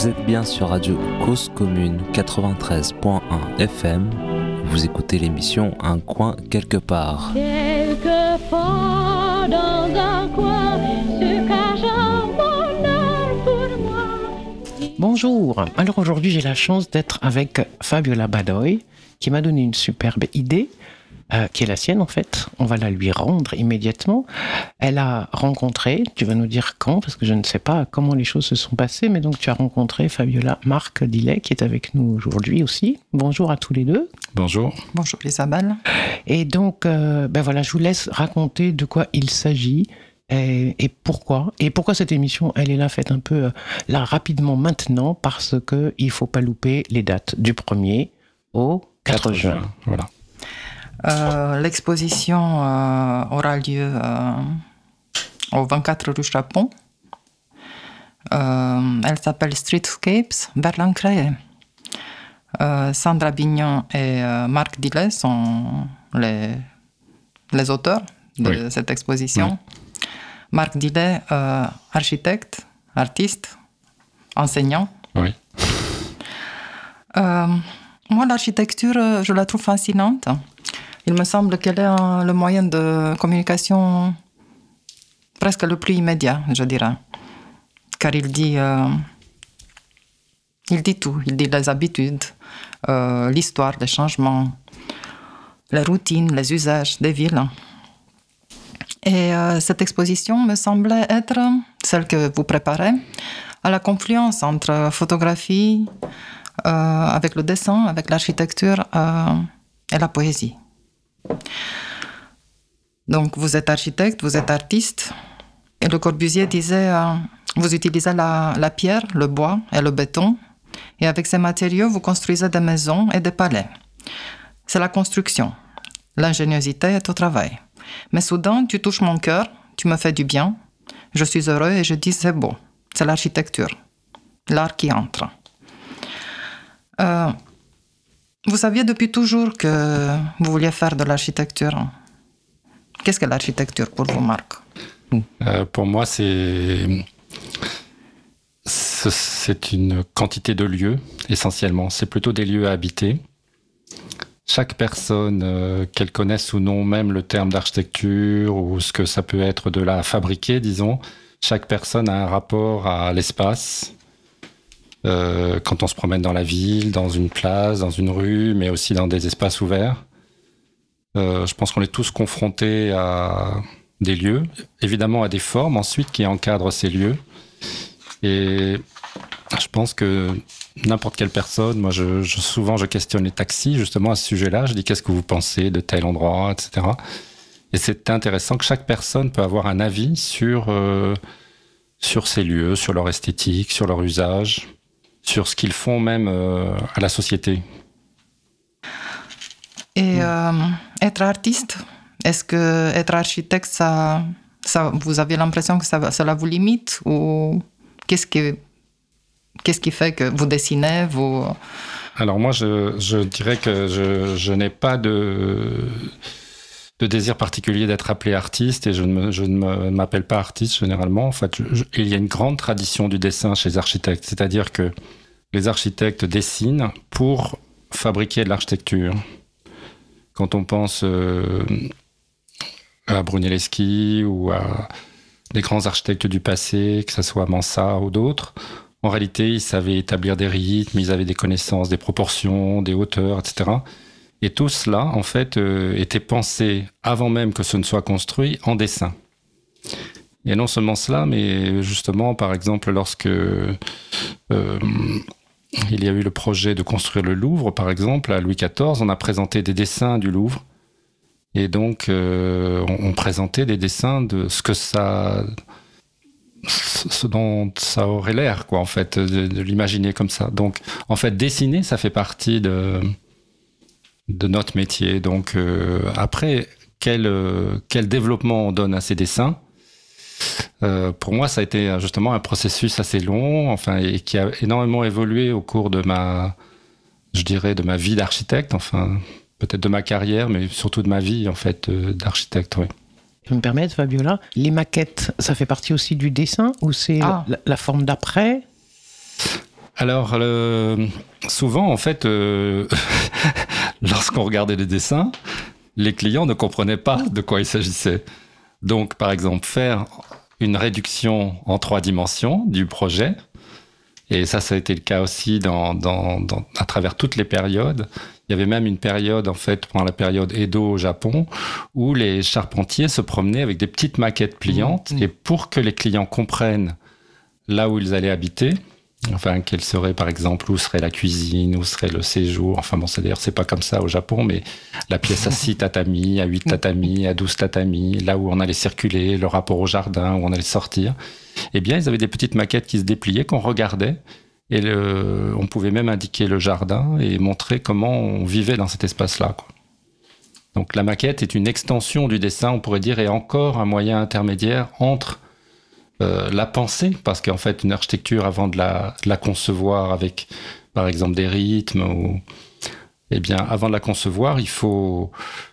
Vous êtes bien sur Radio Cause Commune 93.1 FM. Vous écoutez l'émission Un coin quelque part. Quelquefois dans un coin se cache un bonheur pour moi. Bonjour, alors aujourd'hui j'ai la chance d'être avec Fabiola Badoy qui m'a donné une superbe idée euh, qui est la sienne en fait. On va la lui rendre immédiatement. Elle a rencontré, tu vas nous dire quand, parce que je ne sais pas comment les choses se sont passées, mais donc tu as rencontré Fabiola Marc Dillet qui est avec nous aujourd'hui aussi. Bonjour à tous les deux. Bonjour. Bonjour Isabelle. Et donc, euh, ben voilà, je vous laisse raconter de quoi il s'agit. Et, et pourquoi Et pourquoi cette émission, elle est là, faite un peu euh, là rapidement maintenant, parce que il faut pas louper les dates du 1er au 4 juin. Voilà. Euh, L'exposition euh, aura lieu euh, au 24 rue Chapon. Euh, elle s'appelle Streetscapes Berlin Créé. Sandra Bignon et Marc Dillet sont les, les auteurs de Oui. cette exposition. Marc Dillet, euh, architecte, artiste, enseignant. Oui. Euh, moi, l'architecture, je la trouve fascinante. Il me semble qu'elle est un- le moyen de communication presque le plus immédiat, je dirais. Car il dit, euh, il dit tout. Il dit les habitudes, euh, l'histoire, les changements, les routines, les usages des villes. Et euh, cette exposition me semblait être celle que vous préparez, à la confluence entre photographie, euh, avec le dessin, avec l'architecture euh, et la poésie. Donc vous êtes architecte, vous êtes artiste. Et Le Corbusier disait, euh, vous utilisez la, pierre, le bois et le béton, et avec ces matériaux, vous construisez des maisons et des palais. C'est la construction. L'ingéniosité est au travail. Mais soudain, tu touches mon cœur, tu me fais du bien, je suis heureux et je dis c'est beau. C'est l'architecture, l'art qui entre. Euh, vous saviez depuis toujours que vous vouliez faire de l'architecture. Qu'est-ce que l'architecture pour vous, Marc Euh, pour moi, c'est ce- c'est une quantité de lieux essentiellement. C'est plutôt des lieux à habiter. Chaque personne, euh, qu'elle connaisse ou non même le terme d'architecture ou ce que ça peut être de la fabriquer, disons, chaque personne a un rapport à l'espace. Euh, quand on se promène dans la ville, dans une place, dans une rue, mais aussi dans des espaces ouverts. Euh, je pense qu'on est tous confrontés à des lieux, évidemment à des formes ensuite qui encadrent ces lieux. Et je pense que n'importe quelle personne, moi souvent je questionne les taxis justement à ce sujet-là, je dis qu'est-ce que vous pensez de tel endroit, etc. Et c'est intéressant que chaque personne peut avoir un avis sur, euh, sur ces lieux, sur leur esthétique, sur leur usage, sur ce qu'ils font même euh, à la société. Et euh, être artiste, est-ce que être architecte, ça, ça, vous avez l'impression que ça, cela vous limite ou qu'est-ce qui, qu'est-ce qui fait que vous dessinez, vous Alors moi, je, je dirais que je, je n'ai pas de, de désir particulier d'être appelé artiste et je ne, m'appelle pas artiste généralement. En fait, il y a une grande tradition du dessin chez les architectes, c'est-à-dire que les architectes dessinent pour fabriquer de l'architecture. Quand on pense euh, à Brunelleschi ou à des grands architectes du passé, que ce soit Mansart ou d'autres, en réalité, ils savaient établir des rythmes, ils avaient des connaissances, des proportions, des hauteurs, etc. Et tout cela, en fait, euh, était pensé avant même que ce ne soit construit en dessin. Et non seulement cela, mais justement, par exemple, lorsque euh, il y a eu le projet de construire le Louvre, par exemple, à Louis XIV, on a présenté des dessins du Louvre. Et donc, euh, on, présentait des dessins de ce que ça, ce dont ça aurait l'air, quoi, en fait, de l'imaginer comme ça. Donc, en fait, dessiner, ça fait partie de, de notre métier. Donc, euh, après, quel, euh, quel développement on donne à ces dessins? Euh, pour moi, ça a été justement un processus assez long, enfin, et qui a énormément évolué au cours de ma, je dirais, de ma vie d'architecte, enfin, peut-être de ma carrière, mais surtout de ma vie, en fait, euh, d'architecte, oui. Tu me permettre, Fabiola, les maquettes, ça fait partie aussi du dessin ou c'est Ah. la, la forme d'après? Alors, souvent, en fait, euh, lorsqu'on regardait les dessins, les clients ne comprenaient pas de quoi il s'agissait. Donc, par exemple, faire une réduction en trois dimensions du projet, et ça, ça a été le cas aussi dans, dans- dans- à travers toutes les périodes. Il y avait même une période, en fait, pendant la période Edo au Japon, où les charpentiers se promenaient avec des petites maquettes pliantes, Mmh. et pour que les clients comprennent là où ils allaient habiter, Enfin, quelle serait, par exemple, où serait la cuisine, où serait le séjour? Enfin, bon, c'est d'ailleurs, c'est pas comme ça au Japon, mais la pièce à 6 tatamis, à 8 tatamis, à 12 tatamis, là où on allait circuler, le rapport au jardin, où on allait sortir. Eh bien, ils avaient des petites maquettes qui se dépliaient, qu'on regardait. Et on pouvait même indiquer le jardin et montrer comment on vivait dans cet espace-là. Donc, la maquette est une extension du dessin, on pourrait dire, et encore un moyen intermédiaire entre euh, la pensée, parce qu'en fait, une architecture, avant de la, concevoir avec, par exemple, des rythmes, ou, eh bien, avant de la concevoir, il faut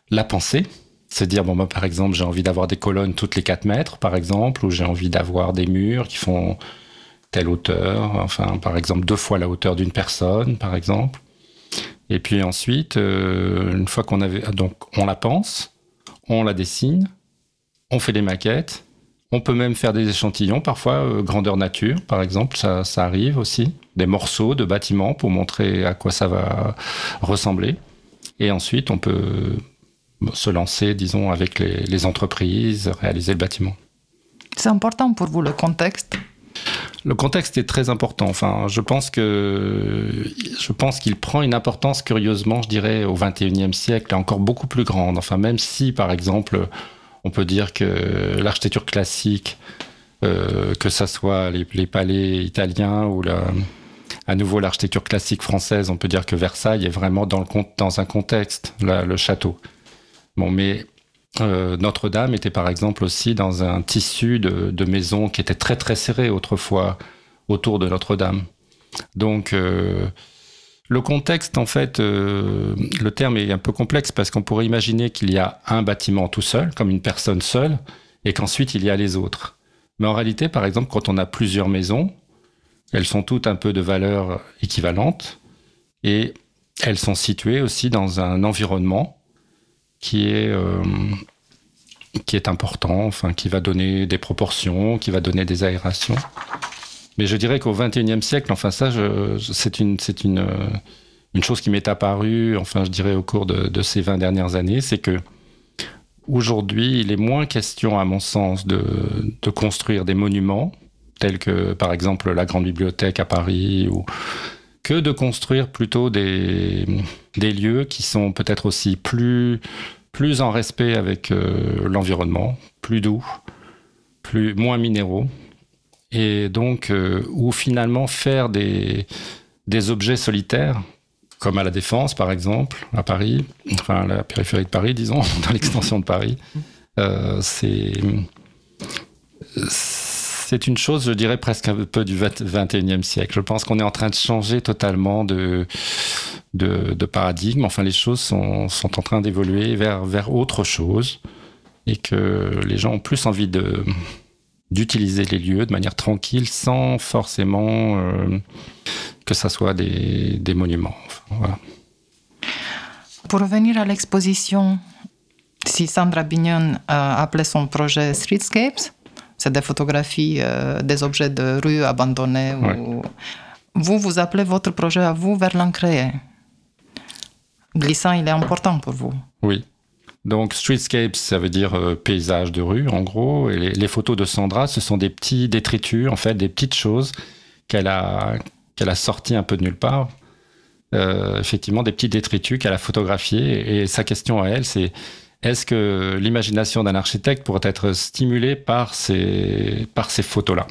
la penser. C'est dire, bon, par exemple, j'ai envie d'avoir des colonnes toutes les 4 mètres, par exemple, ou j'ai envie d'avoir des murs qui font telle hauteur, enfin, par exemple, deux fois la hauteur d'une personne, par exemple. Et puis ensuite, euh, une fois qu'on avait, donc, on la pense, on la dessine, on fait des maquettes, on peut même faire des échantillons, parfois euh, grandeur nature, par exemple, ça, ça arrive aussi. Des morceaux de bâtiments pour montrer à quoi ça va ressembler. Et ensuite, on peut se lancer, disons, avec les, les entreprises, réaliser le bâtiment. C'est important pour vous le contexte? Le contexte est très important. Enfin, je pense que je pense qu'il prend une importance curieusement, je dirais, au XXIe siècle, et encore beaucoup plus grande. Enfin, même si, par exemple, on peut dire que l'architecture classique, euh, que ça soit les, palais italiens ou à nouveau l'architecture classique française, on peut dire que Versailles est vraiment dans, un contexte, le château. Bon, mais euh, Notre-Dame était par exemple aussi dans un tissu de, de maisons qui était très très serré autrefois autour de Notre-Dame. Donc euh, le contexte, en fait, euh, le terme est un peu complexe parce qu'on pourrait imaginer qu'il y a un bâtiment tout seul, comme une personne seule, et qu'ensuite il y a les autres. Mais en réalité, par exemple, quand on a plusieurs maisons, elles sont toutes un peu de valeur équivalente et elles sont situées aussi dans un environnement qui est, euh, qui est important, enfin, qui va donner des proportions, qui va donner des aérations. Mais je dirais qu'au XXIe siècle, enfin ça, c'est une, une, euh, une chose qui m'est apparue, enfin je dirais au cours de, ces 20 dernières années, c'est que aujourd'hui, il est moins question, à mon sens, de, construire des monuments, tels que par exemple la Grande Bibliothèque à Paris, ou que de construire plutôt des, des lieux qui sont peut-être aussi plus, plus en respect avec euh, l'environnement, plus doux, plus, moins minéraux, et donc euh, où finalement faire des, des objets solitaires, comme à la Défense par exemple, à Paris, enfin à la périphérie de Paris, disons, dans l'extension de Paris, euh, c'est c'est une chose, je dirais, presque un peu du 21e siècle. Je pense qu'on est en train de changer totalement de, de, de paradigme. Enfin, les choses sont, sont en train d'évoluer vers, vers autre chose et que les gens ont plus envie de d'utiliser les lieux de manière tranquille sans forcément euh, que ça soit des, des monuments. Enfin, voilà. Pour revenir à l'exposition, si Sandra Bignon a appelé son projet Streetscapes, c'est des photographies euh, des objets de rue abandonnés. Ouais. Ou... Vous, vous appelez votre projet à vous vers l'ancré. Glissant, il est important pour vous. Oui. Donc streetscapes, ça veut dire euh, paysage de rue, en gros. Et les, photos de Sandra, ce sont des petits détritus, en fait, des petites choses qu'elle a, qu'elle sorties un peu de nulle part. Euh, effectivement, des petits détritus qu'elle a photographiés. Et sa question à elle, c'est est-ce que l'imagination d'un architecte pourrait être stimulée par ces, par ces photos-là?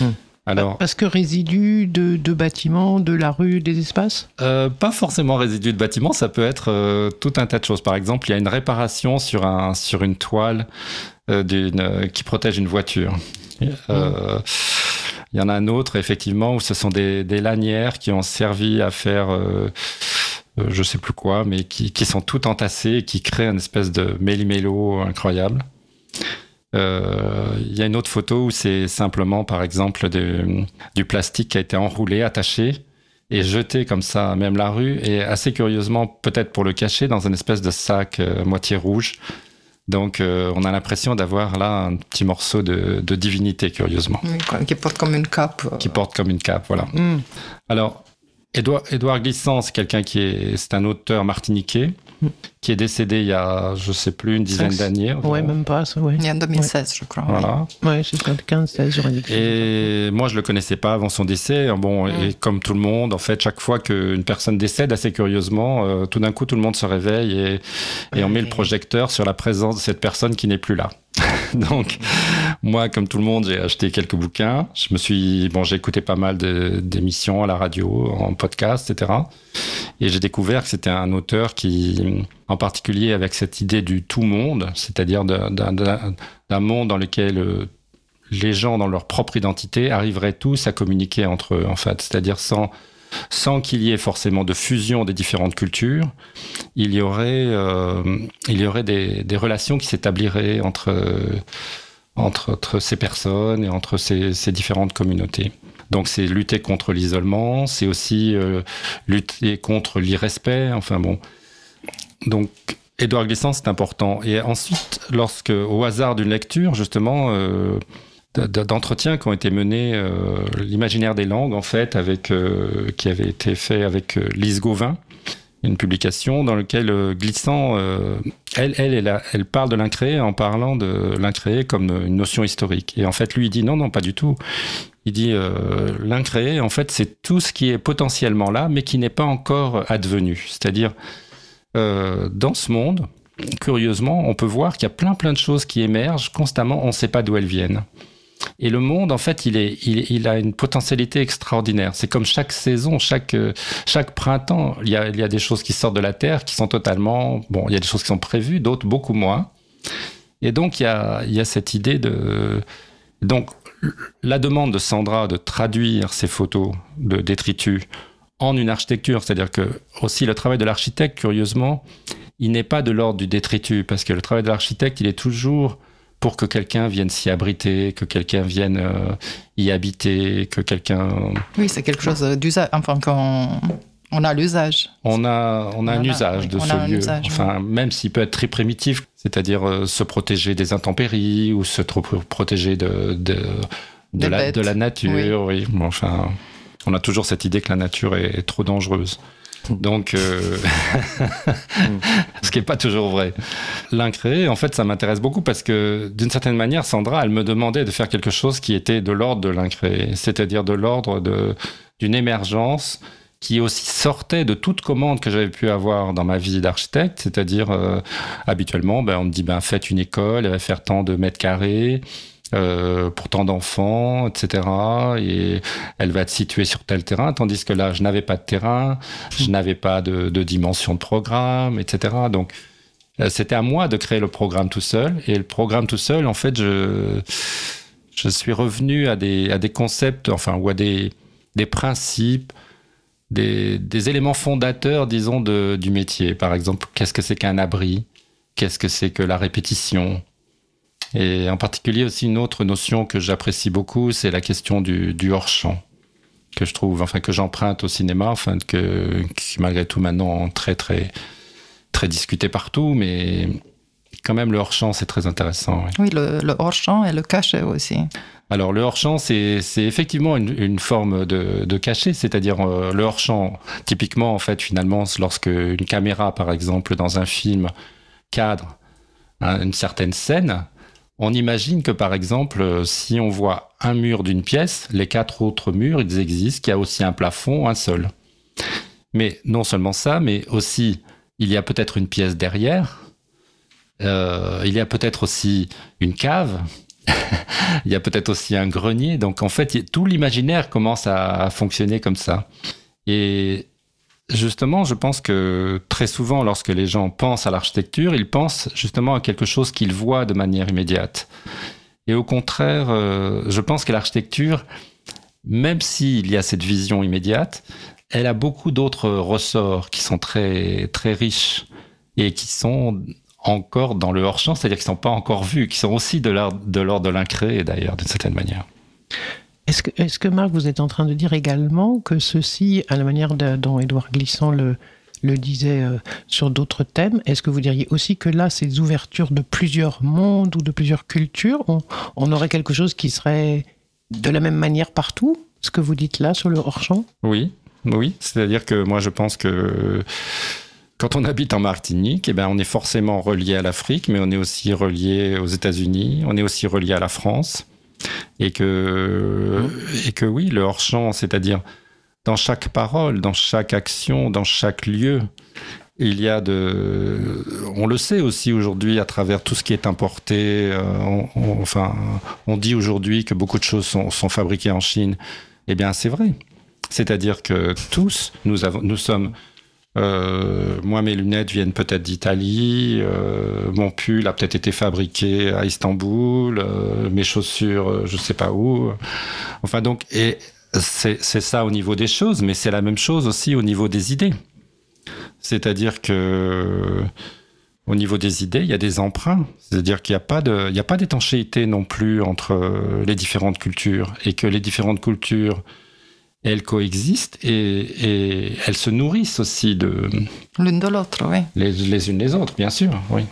Hmm. Alors, Parce que résidus de, de bâtiments, de la rue, des espaces? Euh, pas forcément résidu de bâtiment, ça peut être euh, tout un tas de choses. Par exemple, il y a une réparation sur, un, sur une toile euh, qui protège une voiture. Il y en a un autre, effectivement, où ce sont des, des lanières qui ont servi à faire, je sais plus quoi, mais qui, qui sont toutes entassées et qui créent une espèce de méli-mélo incroyable. Euh, Il y a une autre photo où c'est simplement, par exemple, de- du plastique qui a été enroulé, attaché et jeté comme ça, même la rue, et assez curieusement, peut-être pour le cacher, dans une espèce de sac euh, moitié rouge. Donc, euh, on a l'impression d'avoir là un petit morceau de, de divinité, curieusement, Oui, qui porte comme une cape. qui porte comme une cape, voilà. Hmm. Alors, Édouard, Édouard Glissant, c'est quelqu'un qui est, c'est un auteur martiniquais qui est décédé il y a, je sais plus, une dizaine d'années. Ouais, environ. même pas, ça, ouais. Il y a en 2016, je crois. oui. Voilà. Ouais, c'est ça, 15, 16, j'aurais dit. Et moi, je le connaissais pas avant son décès. Bon, et comme tout le monde, en fait, chaque fois qu'une personne décède, assez curieusement, euh, tout d'un coup, tout le monde se réveille et, et on met le projecteur sur la présence de cette personne qui n'est plus là. Donc, moi, comme tout le monde, j'ai acheté quelques bouquins. Je me suis, bon, j'ai écouté pas mal d'émissions à la radio, en podcast, etc. Et j'ai découvert que c'était un auteur qui, en particulier avec cette idée du tout monde, c'est-à-dire d'un monde dans lequel euh, les gens, dans leur propre identité, arriveraient tous à communiquer entre eux, en fait. C'est-à-dire sans, sans qu'il y ait forcément de fusion des différentes cultures, il y aurait, euh, il y aurait des, relations qui s'établiraient entre, entre, ces personnes et entre ces, différentes communautés. Donc c'est lutter contre l'isolement, c'est aussi euh, lutter contre l'irrespect, enfin bon. Donc Édouard Glissant, c'est important. Et ensuite, lorsque, au hasard d'une lecture, justement, euh, d'entretiens qui ont été menés, euh, l'imaginaire des langues, en fait, avec, euh, qui avait été fait avec euh, Lise Gauvin, une publication dans laquelle euh, Glissant, elle, elle, elle, parle de l'incréé en parlant de l'incréé comme une notion historique. Et en fait, lui, il dit non, non, pas du tout. Il dit l'incréé, en fait, c'est tout ce qui est potentiellement là, mais qui n'est pas encore advenu. C'est-à-dire, dans ce monde, curieusement, on peut voir qu'il y a plein plein de choses qui émergent constamment, on ne sait pas d'où elles viennent. Et le monde, en fait, il, est, il, a une potentialité extraordinaire. C'est comme chaque saison, chaque, euh, chaque printemps, il y, a, il y a des choses qui sortent de la Terre qui sont totalement... Bon, il y a des choses qui sont prévues, d'autres beaucoup moins. Et donc, il y a, il y a cette idée de... Donc, la demande de Sandra de traduire ces photos de détritus en une architecture, c'est-à-dire que aussi le travail de l'architecte, curieusement, il n'est pas de l'ordre du détritus, parce que le travail de l'architecte, il est toujours pour que quelqu'un vienne s'y abriter, que quelqu'un vienne euh, y habiter, que quelqu'un... Oui, c'est quelque chose d'usage. Enfin, qu'on on a l'usage. On a, on a un usage oui, de on ce lieu, usage, enfin, même s'il peut être très primitif, c'est-à-dire euh, se protéger des intempéries ou se tro- protéger de, de, la, bêtes, de la nature, oui. Bon, enfin, on a toujours cette idée que la nature est, est trop dangereuse. Donc, euh, ce qui n'est pas toujours vrai. L'incréé, en fait, ça m'intéresse beaucoup parce que, d'une certaine manière, Sandra, elle me demandait de faire quelque chose qui était de l'ordre de l'incréé, c'est-à-dire de l'ordre d'une émergence qui aussi sortait de toute commande que j'avais pu avoir dans ma vie d'architecte, c'est-à-dire euh, habituellement, ben, on me dit ben faites une école, elle va faire tant de mètres carrés. Euh, pour tant d'enfants, etc. Et elle va être située sur tel terrain, tandis que là, je n'avais pas de terrain, je n'avais pas de, de dimension de programme, etc. Donc, euh, c'était à moi de créer le programme tout seul. Et le programme tout seul, en fait, je, je suis revenu à des, à des concepts, enfin, ou à des, des principes, des, des éléments fondateurs, disons, de, du métier. Par exemple, qu'est-ce que c'est qu'un abri? Qu'est-ce que c'est que la répétition? Et en particulier aussi une autre notion que j'apprécie beaucoup, c'est la question du, du hors-champ que je trouve, enfin que j'emprunte au cinéma, enfin que qui malgré tout maintenant très très très discuté partout, mais quand même le hors-champ c'est très intéressant. oui. Oui, le, le hors-champ et le cachet aussi. Alors le hors-champ, c'est c'est effectivement une, une forme de, de cachet, c'est-à-dire euh, le hors-champ, typiquement en fait finalement, lorsque une caméra par exemple dans un film cadre hein, une certaine scène, on imagine que par exemple euh, si on voit un mur d'une pièce, les quatre autres murs ils existent, qu'il y a aussi un plafond, un sol. Mais non seulement ça, mais aussi il y a peut-être une pièce derrière, euh, il y a peut-être aussi une cave, il y a peut-être aussi un grenier. Donc en fait, tout l'imaginaire commence à fonctionner comme ça. Et justement, je pense que très souvent, lorsque les gens pensent à l'architecture, ils pensent justement à quelque chose qu'ils voient de manière immédiate. Et au contraire, euh, je pense que l'architecture, même s'il y a cette vision immédiate, elle a beaucoup d'autres ressorts qui sont très, très riches et qui sont encore dans le hors-champ, c'est-à-dire qu'ils ne sont pas encore vus, qui sont aussi de, l'ordre de l'incréé d'ailleurs, d'une certaine manière. Est-ce que, est que, Marc, vous êtes en train de dire également que ceci, à la manière dont Édouard Glissant le, disait euh, sur d'autres thèmes, est-ce que vous diriez aussi que là, ces ouvertures de plusieurs mondes ou de plusieurs cultures, on, on aurait quelque chose qui serait de la même manière partout Ce que vous dites là sur le hors-champ? Oui, oui. C'est-à-dire que moi, je pense que quand on habite en Martinique, eh ben, on est forcément relié à l'Afrique, mais on est aussi relié aux États-Unis, on est aussi relié à la France. Et que, et que oui, le hors-champ, c'est-à-dire dans chaque parole, dans chaque action, dans chaque lieu, il y a de. On le sait aussi aujourd'hui à travers tout ce qui est importé. euh, on- on- enfin, on dit aujourd'hui que beaucoup de choses sont, sont fabriquées en Chine. Eh bien, c'est vrai. C'est-à-dire que tous, nous, avons, nous sommes. Euh, moi, mes lunettes viennent peut-être d'Italie. euh, mon pull a peut-être été fabriqué à Istanbul. euh, mes chaussures, je sais pas où. Enfin, donc, et c'est ça au niveau des choses, mais c'est la même chose aussi au niveau des idées. C'est-à-dire que au niveau des idées, il y a des emprunts. C'est-à-dire qu'il n'y a pas a pas d'étanchéité non plus entre les différentes cultures et que les différentes cultures, elles coexistent et, et elles se nourrissent aussi de L'une de l'autre, oui. les, les unes les autres, bien sûr, oui.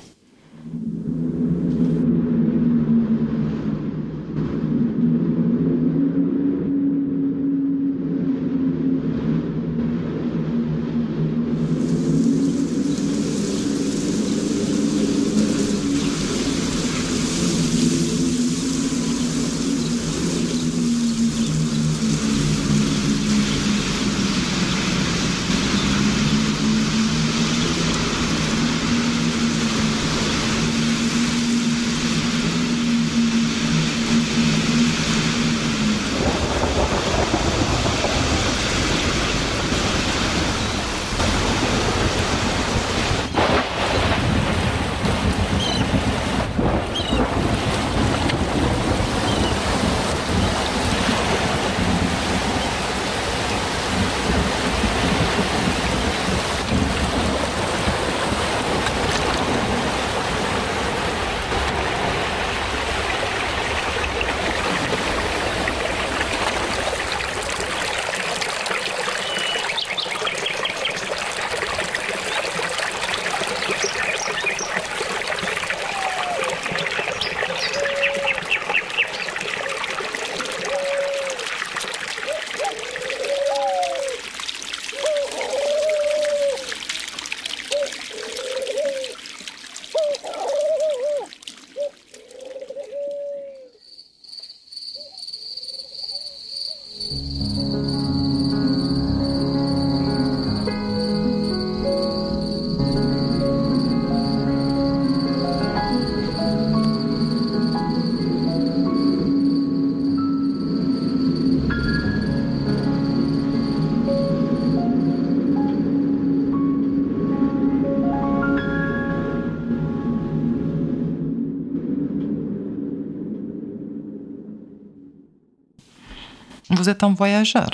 Vous êtes un voyageur.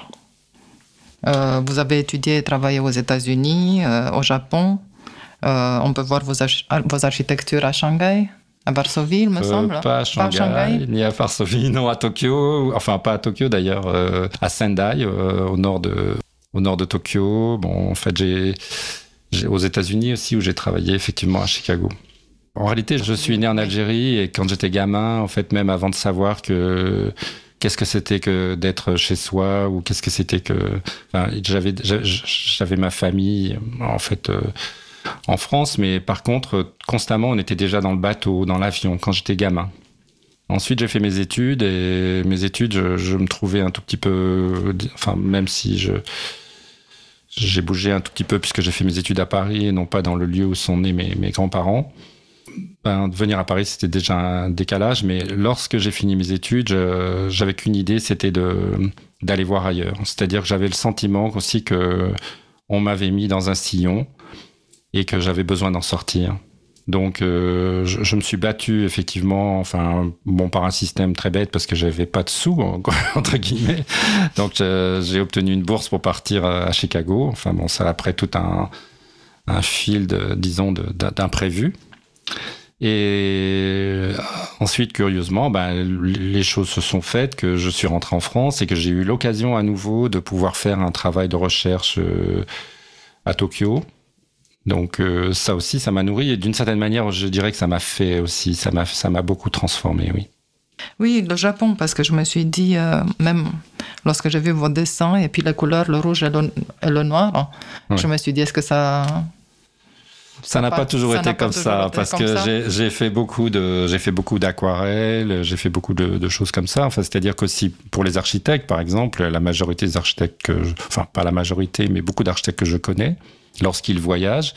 Euh, vous avez étudié et travaillé aux États-Unis, euh, au Japon. Euh, on peut voir vos, arch- vos architectures à Shanghai, à Varsovie, il me Euh, semble. pas à Shanghai, ni à Varsovie, non à Tokyo, enfin pas à Tokyo d'ailleurs, euh, à Sendai, euh, au nord de au nord de Tokyo. Bon, en fait, j'ai j'ai- aux États-Unis aussi où j'ai travaillé effectivement à Chicago. En réalité, je suis né en Algérie et quand j'étais gamin, en fait, même avant de savoir que qu'est-ce que c'était que d'être chez soi ou qu'est-ce que c'était que, j'avais j'a- j'avais ma famille en fait. euh, en France, mais par contre, constamment, on était déjà dans le bateau, dans l'avion, quand j'étais gamin. Ensuite, j'ai fait mes études, et mes études, je, je me trouvais un tout petit peu... Enfin, même si je... J'ai bougé un tout petit peu puisque j'ai fait mes études à Paris et non pas dans le lieu où sont nés mes, mes grands-parents. Ben, de venir à Paris, c'était déjà un décalage, mais lorsque j'ai fini mes études, j'avais qu'une idée, c'était d'aller voir ailleurs. C'est-à-dire que j'avais le sentiment aussi que on m'avait mis dans un sillon et que j'avais besoin d'en sortir. Donc, euh, je, me suis battu effectivement, enfin, bon, par un système très bête parce que j'avais pas de sous, entre guillemets. Donc, euh, j'ai obtenu une bourse pour partir à à Chicago. Enfin, bon, ça après tout un, un fil, de, disons, de- d'un- d'imprévu. Et ensuite, curieusement, ben, les choses se sont faites, que je suis rentré en France et que j'ai eu l'occasion à nouveau de pouvoir faire un travail de recherche euh, à Tokyo. Donc euh, ça aussi, ça m'a nourri et d'une certaine manière, je dirais que ça m'a fait aussi, ça m'a, ça m'a beaucoup transformé, oui. Oui, le Japon, parce que je me suis dit, euh, même lorsque j'ai vu vos dessins et puis la couleur, le rouge et le, et le noir, Ouais. je me suis dit, est-ce que ça... Ça n'a pas, toujours été comme ça été parce comme que j'ai- fait beaucoup de j'ai fait beaucoup d'aquarelles, j'ai fait beaucoup de, de choses comme ça. Enfin, c'est-à-dire qu'aussi pour les architectes, par exemple, la majorité des architectes que je- enfin pas la majorité, mais beaucoup d'architectes que je connais, lorsqu'ils voyagent,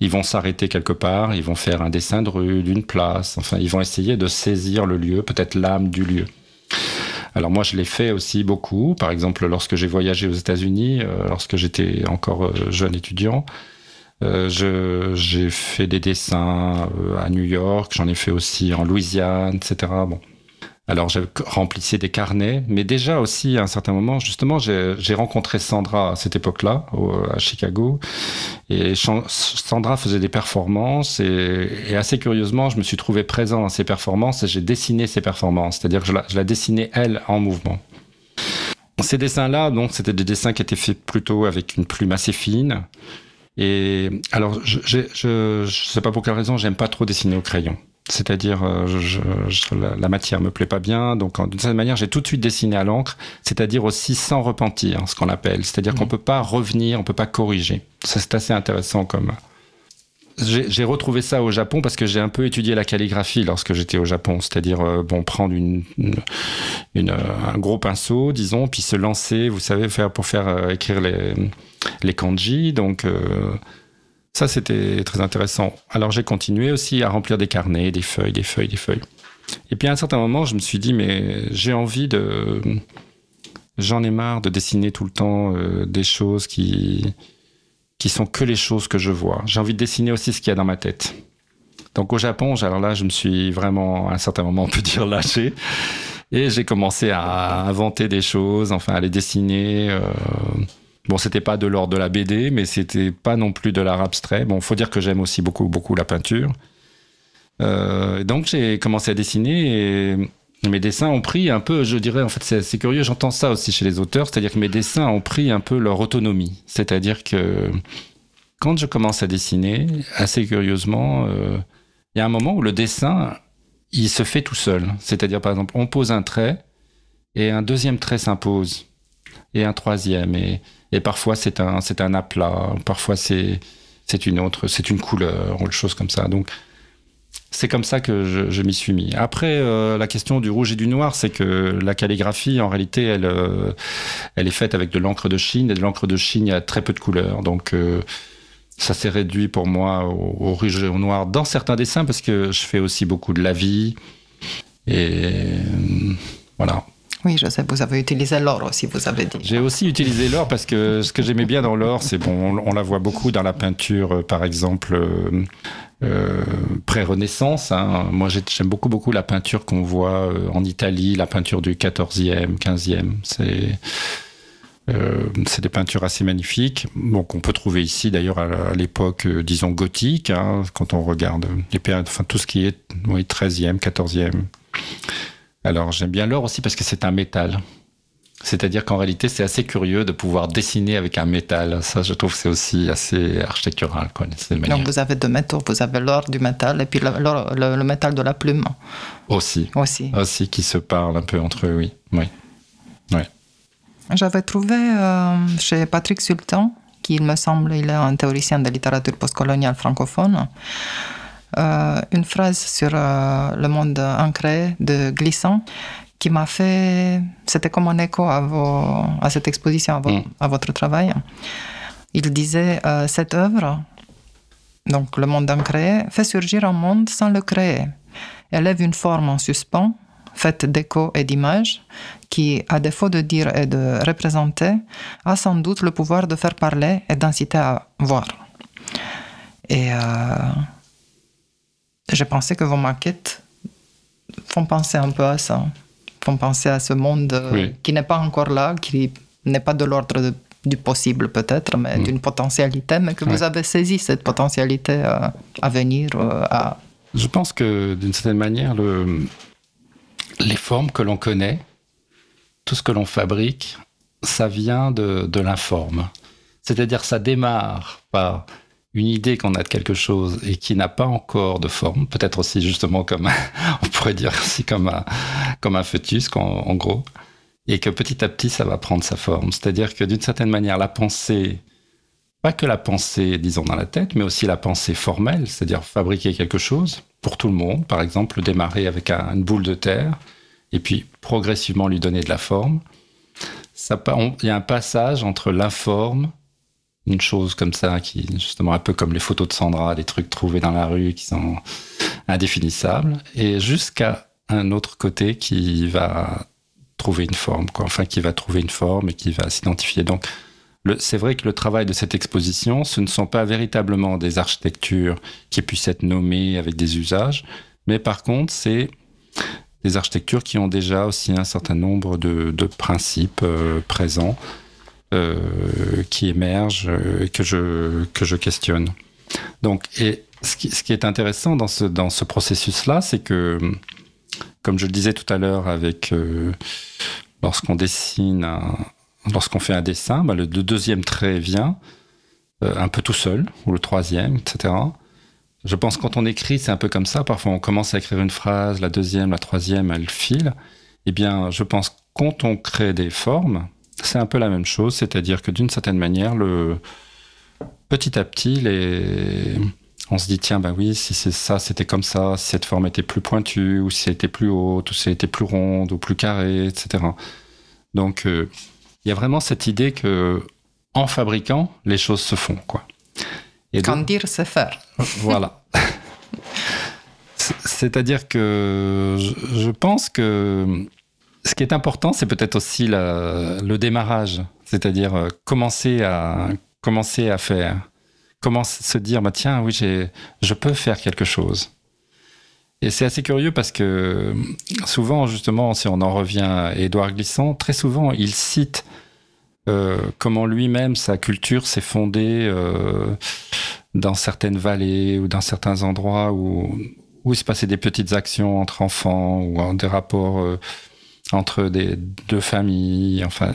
ils vont s'arrêter quelque part, ils vont faire un dessin de rue, d'une place. Enfin, ils vont essayer de saisir le lieu, peut-être l'âme du lieu. Alors moi, je l'ai fait aussi beaucoup. Par exemple, lorsque j'ai voyagé aux États-Unis, euh, lorsque j'étais encore euh, jeune étudiant, euh, j'ai fait des dessins euh, à New York, j'en ai fait aussi en Louisiane, etc. Bon. Alors, je remplissais des carnets, mais déjà aussi, à un certain moment, justement, j'ai j'ai rencontré Sandra à cette époque-là, à Chicago, et Sandra faisait des performances, et, assez curieusement, je me suis trouvé présent dans ses performances, et j'ai dessiné ses performances, c'est-à-dire que je la dessinais, elle, en mouvement. Ces dessins-là, donc, c'était des dessins qui étaient faits plutôt avec une plume assez fine, et alors, je, je, je, je sais pas pour quelle raison, j'aime pas trop dessiner au crayon. C'est-à-dire, euh, je, je- la, la matière me plaît pas bien, donc d'une certaine manière, j'ai tout de suite dessiné à l'encre, c'est-à-dire aussi sans repentir, ce qu'on appelle. C'est-à-dire qu'on peut pas revenir, on peut pas corriger. Ça, c'est assez intéressant comme. J'ai retrouvé ça au Japon parce que j'ai un peu étudié la calligraphie lorsque j'étais au Japon, c'est-à-dire euh, bon prendre une, euh, un gros pinceau, disons, puis se lancer, vous savez, faire pour faire euh, écrire les les kanji. Donc, ça, c'était très intéressant. Alors, j'ai continué aussi à remplir des carnets, des feuilles, des feuilles, des feuilles. Et puis, à un certain moment, je me suis dit, mais j'ai envie de. J'en ai marre de dessiner tout le temps des choses qui qui sont que les choses que je vois. J'ai envie de dessiner aussi ce qu'il y a dans ma tête. Donc au Japon, alors là, je me suis vraiment, à un certain moment, on peut dire, lâché. Et j'ai commencé à inventer des choses, enfin à les dessiner. euh, Bon, c'était pas de l'ordre de la BD, mais c'était pas non plus de l'art abstrait. Bon, faut dire que j'aime aussi beaucoup, beaucoup la peinture. Euh, donc j'ai commencé à dessiner et mes dessins ont pris un peu, je dirais, en fait, c'est curieux, j'entends ça aussi chez les auteurs, c'est-à-dire que mes dessins ont pris un peu leur autonomie. C'est-à-dire que quand je commence à dessiner, assez curieusement, euh, il y a un moment où le dessin, il se fait tout seul. C'est-à-dire, par exemple, on pose un trait et un deuxième trait s'impose et un troisième et, et parfois c'est un un aplat, parfois c'est une autre, c'est une couleur ou chose comme ça. Donc c'est comme ça que je, je m'y suis mis. Après, euh, la question du rouge et du noir, c'est que la calligraphie, en réalité, elle, euh, elle est faite avec de l'encre de Chine, et de l'encre de Chine, il y a très peu de couleurs. Donc, euh, ça s'est réduit pour moi au, au rouge et au noir dans certains dessins, parce que je fais aussi beaucoup de la vie. Et voilà. Oui, je sais, vous avez utilisé l'or aussi, vous avez dit. J'ai aussi utilisé l'or parce que ce que j'aimais bien dans l'or, c'est bon, on, on la voit beaucoup dans la peinture, par exemple, euh, pré-Renaissance. hein. Moi, j'ai- j'aime beaucoup, beaucoup la peinture qu'on voit euh, en Italie, la peinture du 14e, 15e. C'est. euh, c'est des peintures assez magnifiques, bon, qu'on peut trouver ici d'ailleurs à, l'époque, disons, gothique, hein, quand on regarde les périodes, enfin tout ce qui est oui, 13e, 14e. Alors j'aime bien l'or aussi parce que c'est un métal. C'est-à-dire qu'en réalité, c'est assez curieux de pouvoir dessiner avec un métal. Ça, je trouve, c'est aussi assez architectural, quoi. Donc vous avez deux métaux, vous avez l'or du métal et puis le, l'or- le- le métal de la plume Aussi. aussi. Aussi qui se parlent un peu entre eux, oui. oui. J'avais trouvé euh, chez Patrick Sultan, qui il me semble, il est un théoricien de littérature postcoloniale francophone, euh, une phrase sur euh, le monde ancré de Glissant qui m'a fait, c'était comme un écho à, vos, à cette exposition, à, Mm. à votre travail. Il disait, euh, cette œuvre, donc le monde ancré, fait surgir un monde sans le créer. Élève une forme en suspens, faite d'échos et d'images, qui, à défaut de dire et de représenter, a sans doute le pouvoir de faire parler et d'inciter à voir. Et euh, j'ai pensé que vos maquettes font penser un peu à ça, font penser à ce monde euh, Oui. qui n'est pas encore là, qui n'est pas de l'ordre de- du possible peut-être, mais Mm. d'une potentialité, mais que vous avez saisi cette potentialité euh, à venir, euh, à Je pense que d'une certaine manière, le, les formes que l'on connaît, tout ce que l'on fabrique, ça vient de, de l'informe. C'est-à-dire, ça démarre par une idée qu'on a de quelque chose et qui n'a pas encore de forme, peut-être aussi justement comme, on pourrait dire aussi comme un, comme un en, gros, et que petit à petit, ça va prendre sa forme. C'est-à-dire que d'une certaine manière, la pensée, pas que la pensée, disons, dans la tête, mais aussi la pensée formelle, c'est-à-dire fabriquer quelque chose pour tout le monde, par exemple, démarrer avec un- une boule de terre, et puis progressivement lui donner de la forme. Ça, il y a un passage entre l'informe, une chose comme ça, qui justement un peu comme les photos de Sandra, des trucs trouvés dans la rue qui sont indéfinissables, et jusqu'à un autre côté qui va trouver une forme, enfin qui va trouver une forme et qui va s'identifier. Donc c'est vrai que le travail de cette exposition, ce ne sont pas véritablement des architectures qui puissent être nommées avec des usages, mais par contre, c'est des architectures qui ont déjà aussi un certain nombre de, principes euh, présents qui émergent euh, et que je, que je questionne. Donc, et ce qui, ce qui est intéressant dans ce, dans ce processus-là, c'est que, comme je le disais tout à l'heure, avec euh, lorsqu'on dessine, lorsqu'on fait un dessin, bah, le, deuxième trait vient euh, un peu tout seul, ou le troisième, etc. Je pense que quand on écrit, c'est un peu comme ça. Parfois, on commence à écrire une phrase, la deuxième, la troisième, elle file. Eh bien, je pense quand on crée des formes, c'est un peu la même chose. C'est-à-dire que d'une certaine manière, le petit à petit, les... on se dit tiens, bah oui, si c'est ça, c'était comme ça, si cette forme était plus pointue, ou si elle était plus haute, ou si elle était plus ronde, ou plus carrée, etc. Donc, euh, il y a vraiment cette idée que en fabriquant, les choses se font, quoi. Et donc- Quand dire, c'est faire. voilà. C'est- C'est-à-dire que je pense que ce qui est important, c'est peut-être aussi le démarrage, c'est-à-dire euh, commencer à commencer à faire, commencer se dire bah tiens oui je peux faire quelque chose. Et c'est assez curieux parce que souvent justement si on en revient à Édouard Glissant, très souvent il cite euh, comment lui-même sa culture s'est fondée euh, dans certaines vallées ou dans certains endroits où, où il se passait des petites actions entre enfants ou des rapports entre des deux familles, enfin,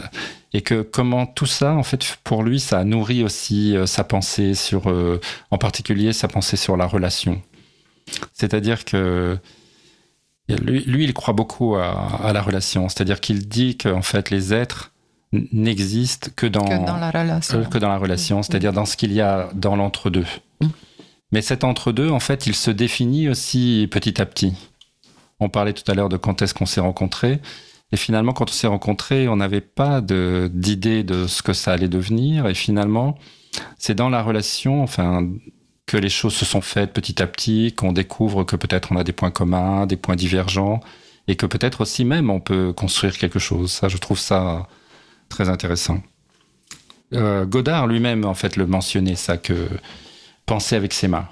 et que comment tout ça, en fait, pour lui, ça a nourri aussi euh, sa pensée sur, euh, en particulier sa pensée sur la relation. C'est-à-dire que lui, lui, il croit beaucoup à, à la relation. C'est-à-dire qu'il dit qu'en fait, les êtres n'existent que dans, Que dans la relation. que dans la relation, c'est-à-dire dans ce qu'il y a dans l'entre-deux. Mais cet entre-deux, en fait, il se définit aussi petit à petit. On parlait tout à l'heure de quand est-ce qu'on s'est rencontrés. Et finalement, quand on s'est rencontrés, on n'avait pas d'idée de, ce que ça allait devenir. Et finalement, c'est dans la relation, enfin, que les choses se sont faites petit à petit, qu'on découvre que peut-être on a des points communs, des points divergents, et que peut-être aussi même on peut construire quelque chose. Ça, je trouve ça très intéressant. Euh, Godard lui-même, en fait, le mentionnait, ça, que penser avec ses mains.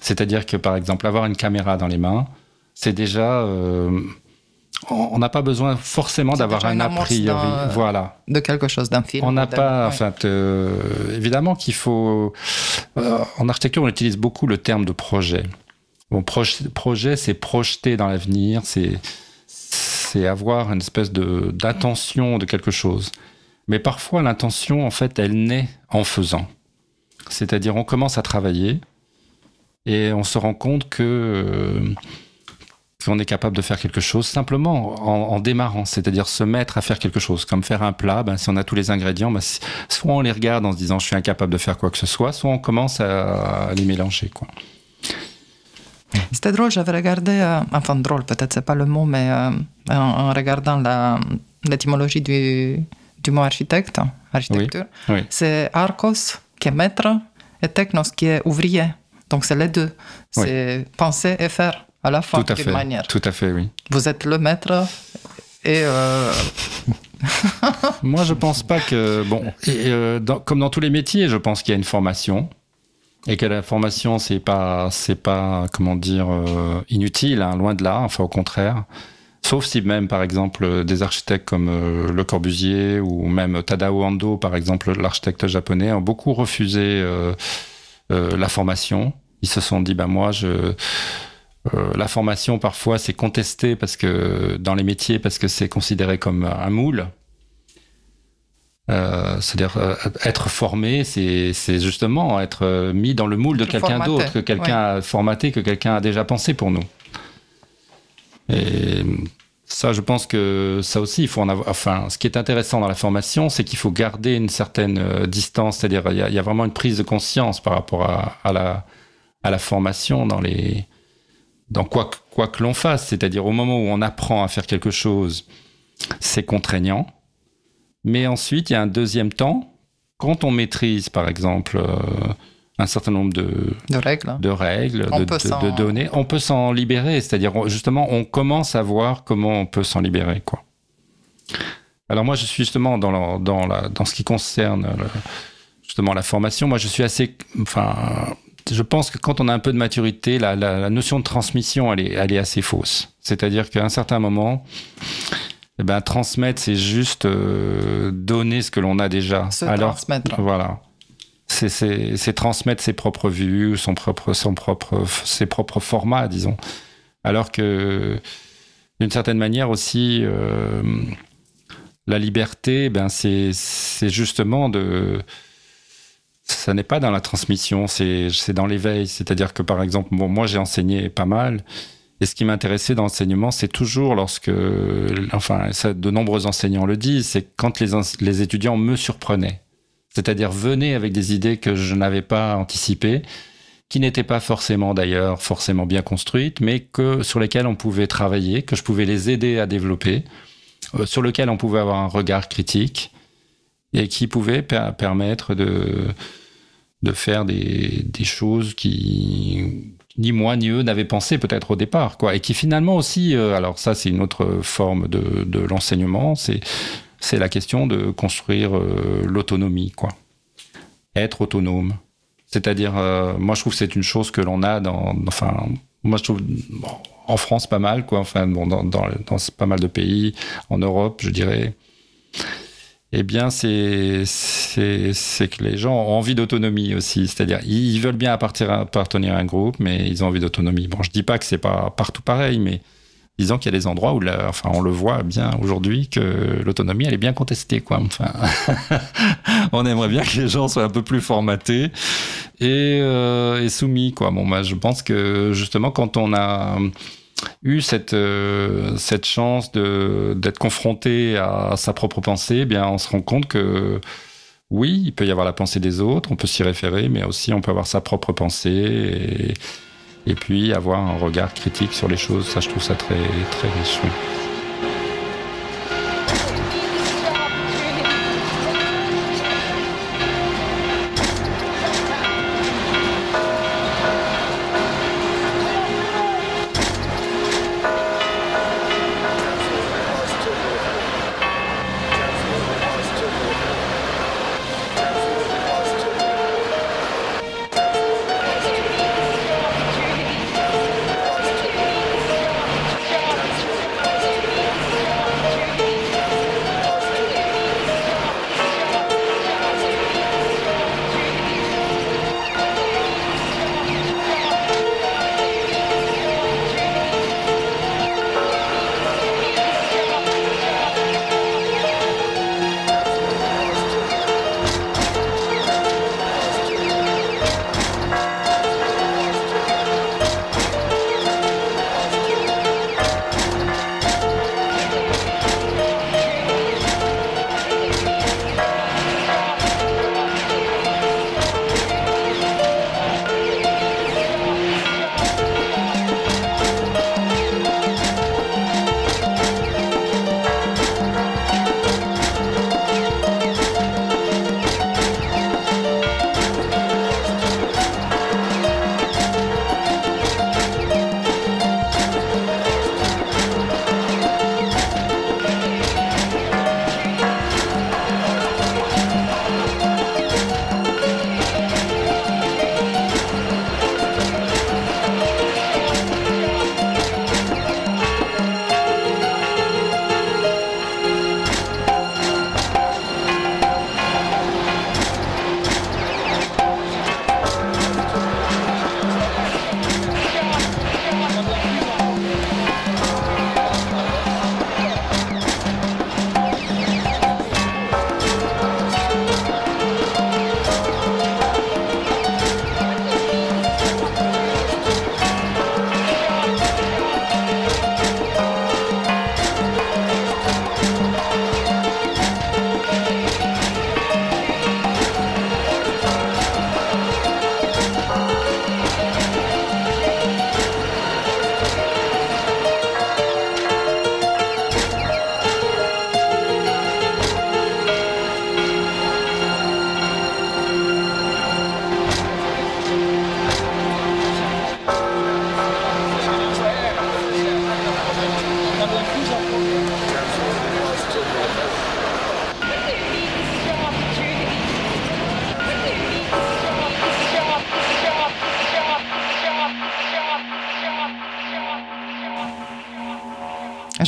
C'est-à-dire que, par exemple, avoir une caméra dans les mains, c'est déjà... euh, on n'a pas besoin forcément d'avoir un a priori. d'un- Voilà. De quelque chose, d'un film. On n'a pas, enfin, euh, évidemment qu'il faut. euh, en architecture, on utilise beaucoup le terme de projet. Bon, proj- projet, c'est projeter dans l'avenir, c'est c'est avoir une espèce de d'attention de quelque chose. Mais parfois, l'intention, en fait, elle naît en faisant. C'est-à-dire, on commence à travailler et on se rend compte que euh, qu'on est capable de faire quelque chose simplement en, en démarrant, c'est-à-dire se mettre à faire quelque chose, comme faire un plat. Ben, si on a tous les ingrédients, ben, si- soit on les regarde en se disant je suis incapable de faire quoi que ce soit, soit on commence à, à les mélanger. Quoi. C'était drôle, j'avais regardé, euh, enfin drôle, peut-être c'est pas le mot, mais euh, en, en regardant la- l'étymologie du, du mot architecte, architecture, Oui. c'est archos qui est maître et technos qui est ouvrier. Donc c'est les deux. Oui. C'est penser et faire à la à d'une fait. manière. Tout à fait, oui. Vous êtes le maître et euh, Moi, je pense pas que bon, et, euh, dans- comme dans tous les métiers, je pense qu'il y a une formation et que la formation c'est pas c'est pas comment dire euh, inutile, hein, loin de là. Enfin, au contraire. Sauf si même, par exemple, des architectes comme Le Corbusier ou même Tadao Ando, par exemple, l'architecte japonais, ont beaucoup refusé la formation. Ils se sont dit, bah moi, je la formation parfois c'est contesté parce que dans les métiers parce que c'est considéré comme un moule. Euh, c'est-à-dire euh, être formé, c'est justement être mis dans le moule de quelqu'un d'autre, que quelqu'un a formaté, que quelqu'un a déjà pensé pour nous. Et ça, je pense que ça aussi, il faut en avoir. Enfin, ce qui est intéressant dans la formation, c'est qu'il faut garder une certaine distance, c'est-à-dire il, y, a vraiment une prise de conscience par rapport à, la, à la formation dans les dans quoi, quoi que l'on fasse, c'est-à-dire au moment où on apprend à faire quelque chose, c'est contraignant. Mais ensuite, il y a un deuxième temps, quand on maîtrise, par exemple, euh, un certain nombre de, de règles, de, règles de, données, on peut s'en libérer. C'est-à-dire, justement, on commence à voir comment on peut s'en libérer. Quoi. Alors moi, je suis justement dans, dans, la, dans ce qui concerne justement la formation. Moi, je suis assez... Enfin, je pense que quand on a un peu de maturité, la, notion de transmission, elle est, elle est assez fausse. C'est-à-dire qu'à un certain moment, eh ben, transmettre, c'est juste euh, donner ce que l'on a déjà. Se Alors, transmettre. Voilà. C'est transmettre ses propres vues, son propre, son propre, ses propres formats, disons. Alors que, d'une certaine manière aussi, euh, la liberté, ben c'est justement de ça n'est pas dans la transmission, c'est dans l'éveil. C'est-à-dire que, par exemple, moi, j'ai enseigné pas mal. Et ce qui m'intéressait dans l'enseignement, c'est toujours lorsque, enfin, de nombreux enseignants le disent, c'est quand les, les étudiants me surprenaient. C'est-à-dire venaient avec des idées que je n'avais pas anticipées, qui n'étaient pas forcément d'ailleurs forcément bien construites, mais que sur lesquelles on pouvait travailler, que je pouvais les aider à développer, euh, sur lesquelles on pouvait avoir un regard critique et qui pouvaient permettre de de faire des, des choses qui ni moi ni eux n'avaient pensé peut-être au départ, quoi, et qui finalement aussi, euh, alors ça c'est une autre forme de, de l'enseignement, c'est c'est la question de construire euh, l'autonomie, quoi, être autonome. C'est-à-dire, euh, moi je trouve que c'est une chose que l'on a dans, enfin, moi je trouve en France pas mal, quoi, enfin bon, dans, dans, dans pas mal de pays, en Europe, je dirais eh bien, c'est que les gens ont envie d'autonomie aussi. C'est-à-dire, ils veulent bien appartenir à un groupe, mais ils ont envie d'autonomie. Bon, je dis pas que c'est pas partout pareil, mais disons qu'il y a des endroits où, enfin, on le voit bien aujourd'hui que l'autonomie, elle est bien contestée, quoi. Enfin, on aimerait bien que les gens soient un peu plus formatés et, euh, soumis, quoi. Bon, je pense que justement, quand on a eu cette, euh, cette chance d'être confronté à sa propre pensée, eh bien, on se rend compte que oui, il peut y avoir la pensée des autres, on peut s'y référer, mais aussi on peut avoir sa propre pensée et, et, puis avoir un regard critique sur les choses. Ça, je trouve ça très, très riche.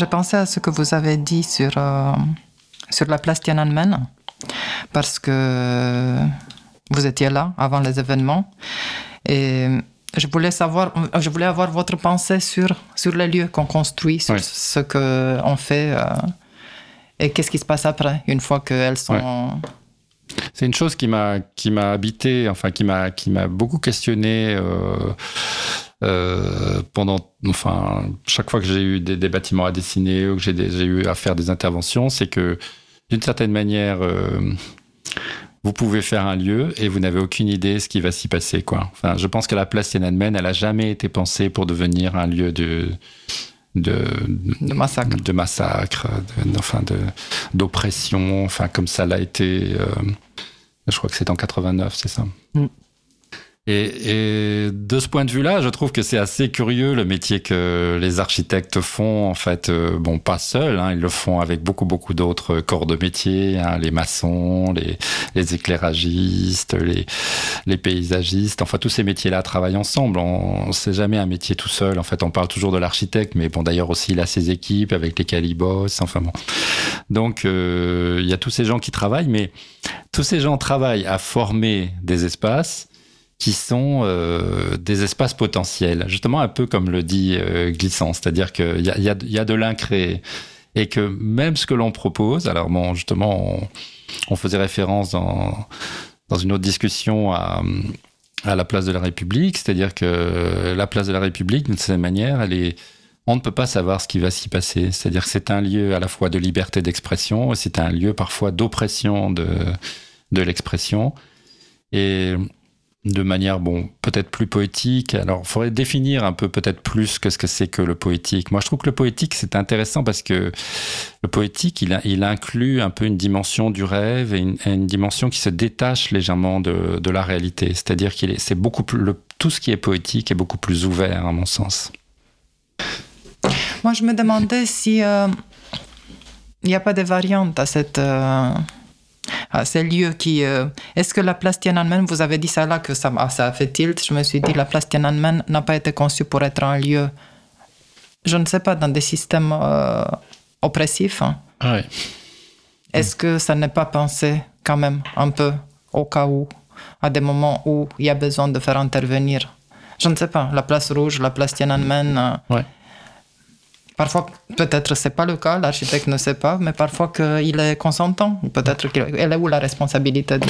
Je pensais à ce que vous avez dit sur, euh, sur la place Tiananmen, parce que vous étiez là avant les événements. Et je voulais savoir, je voulais avoir votre pensée sur, sur les lieux qu'on construit, sur Oui. ce qu'on fait euh, et qu'est-ce qui se passe après, une fois qu'elles sont. C'est une chose qui m'a qui m'a habité, enfin qui m'a qui m'a beaucoup questionné euh, euh, pendant, enfin chaque fois que j'ai eu des, des bâtiments à dessiner ou que j'ai eu à faire des interventions, c'est que d'une certaine manière, euh, vous pouvez faire un lieu et vous n'avez aucune idée ce qui va s'y passer, quoi. Enfin, je pense que la place Tiananmen, elle a jamais été pensée pour devenir un lieu de de, De massacre. de massacre, de- enfin de d'oppression, enfin comme ça l'a été. euh, je crois que c'est en 89, c'est ça. Mm. Et, de ce point de vue-là, je trouve que c'est assez curieux le métier que les architectes font. En fait, euh, bon, pas seuls, hein, ils le font avec beaucoup beaucoup d'autres corps de métier, hein, les maçons, les, éclairagistes, les, paysagistes. Enfin, tous ces métiers-là travaillent ensemble. On, c'est jamais un métier tout seul. En fait, on parle toujours de l'architecte, mais bon, d'ailleurs aussi il a ses équipes avec lesquelles il. Enfin bon. Donc, euh, il y a tous ces gens qui travaillent, mais tous ces gens travaillent à former des espaces qui sont euh, des espaces potentiels, justement un peu comme le dit euh, Glissant, c'est-à-dire qu'il y a, y a de l'incréé et que même ce que l'on propose, alors bon, justement, on, on faisait référence dans, dans une autre discussion à, à la place de la République, c'est-à-dire que la place de la République, d'une certaine manière, elle est, on ne peut pas savoir ce qui va s'y passer. C'est-à-dire que c'est un lieu à la fois de liberté d'expression, et c'est un lieu parfois d'oppression de, de l'expression. Et de manière, bon, peut-être plus poétique. Alors, il faudrait définir un peu peut-être plus que ce que c'est que le poétique. Moi, je trouve que le poétique, c'est intéressant parce que le poétique, il, inclut un peu une dimension du rêve et une, dimension qui se détache légèrement de, la réalité. C'est-à-dire qu'il est, c'est beaucoup plus, tout ce qui est poétique est beaucoup plus ouvert, à mon sens. Moi, je me demandais si euh, il n'y a pas de variantes à, cette, euh, à ces lieux qui. euh, Est-ce que la place Tiananmen, vous avez dit ça là, que ça, ça a fait tilt Je me suis dit, la place Tiananmen n'a pas été conçue pour être un lieu, je ne sais pas, dans des systèmes euh, oppressifs. hein. Ouais. Est-ce que ça n'est pas pensé quand même un peu au cas où, à des moments où il y a besoin de faire intervenir? Je ne sais pas, la place rouge, la place Tiananmen. euh, Ouais. Parfois, peut-être c'est pas le cas, l'architecte ne sait pas, mais parfois qu'il est consentant. Peut-être qu'elle est où la responsabilité de.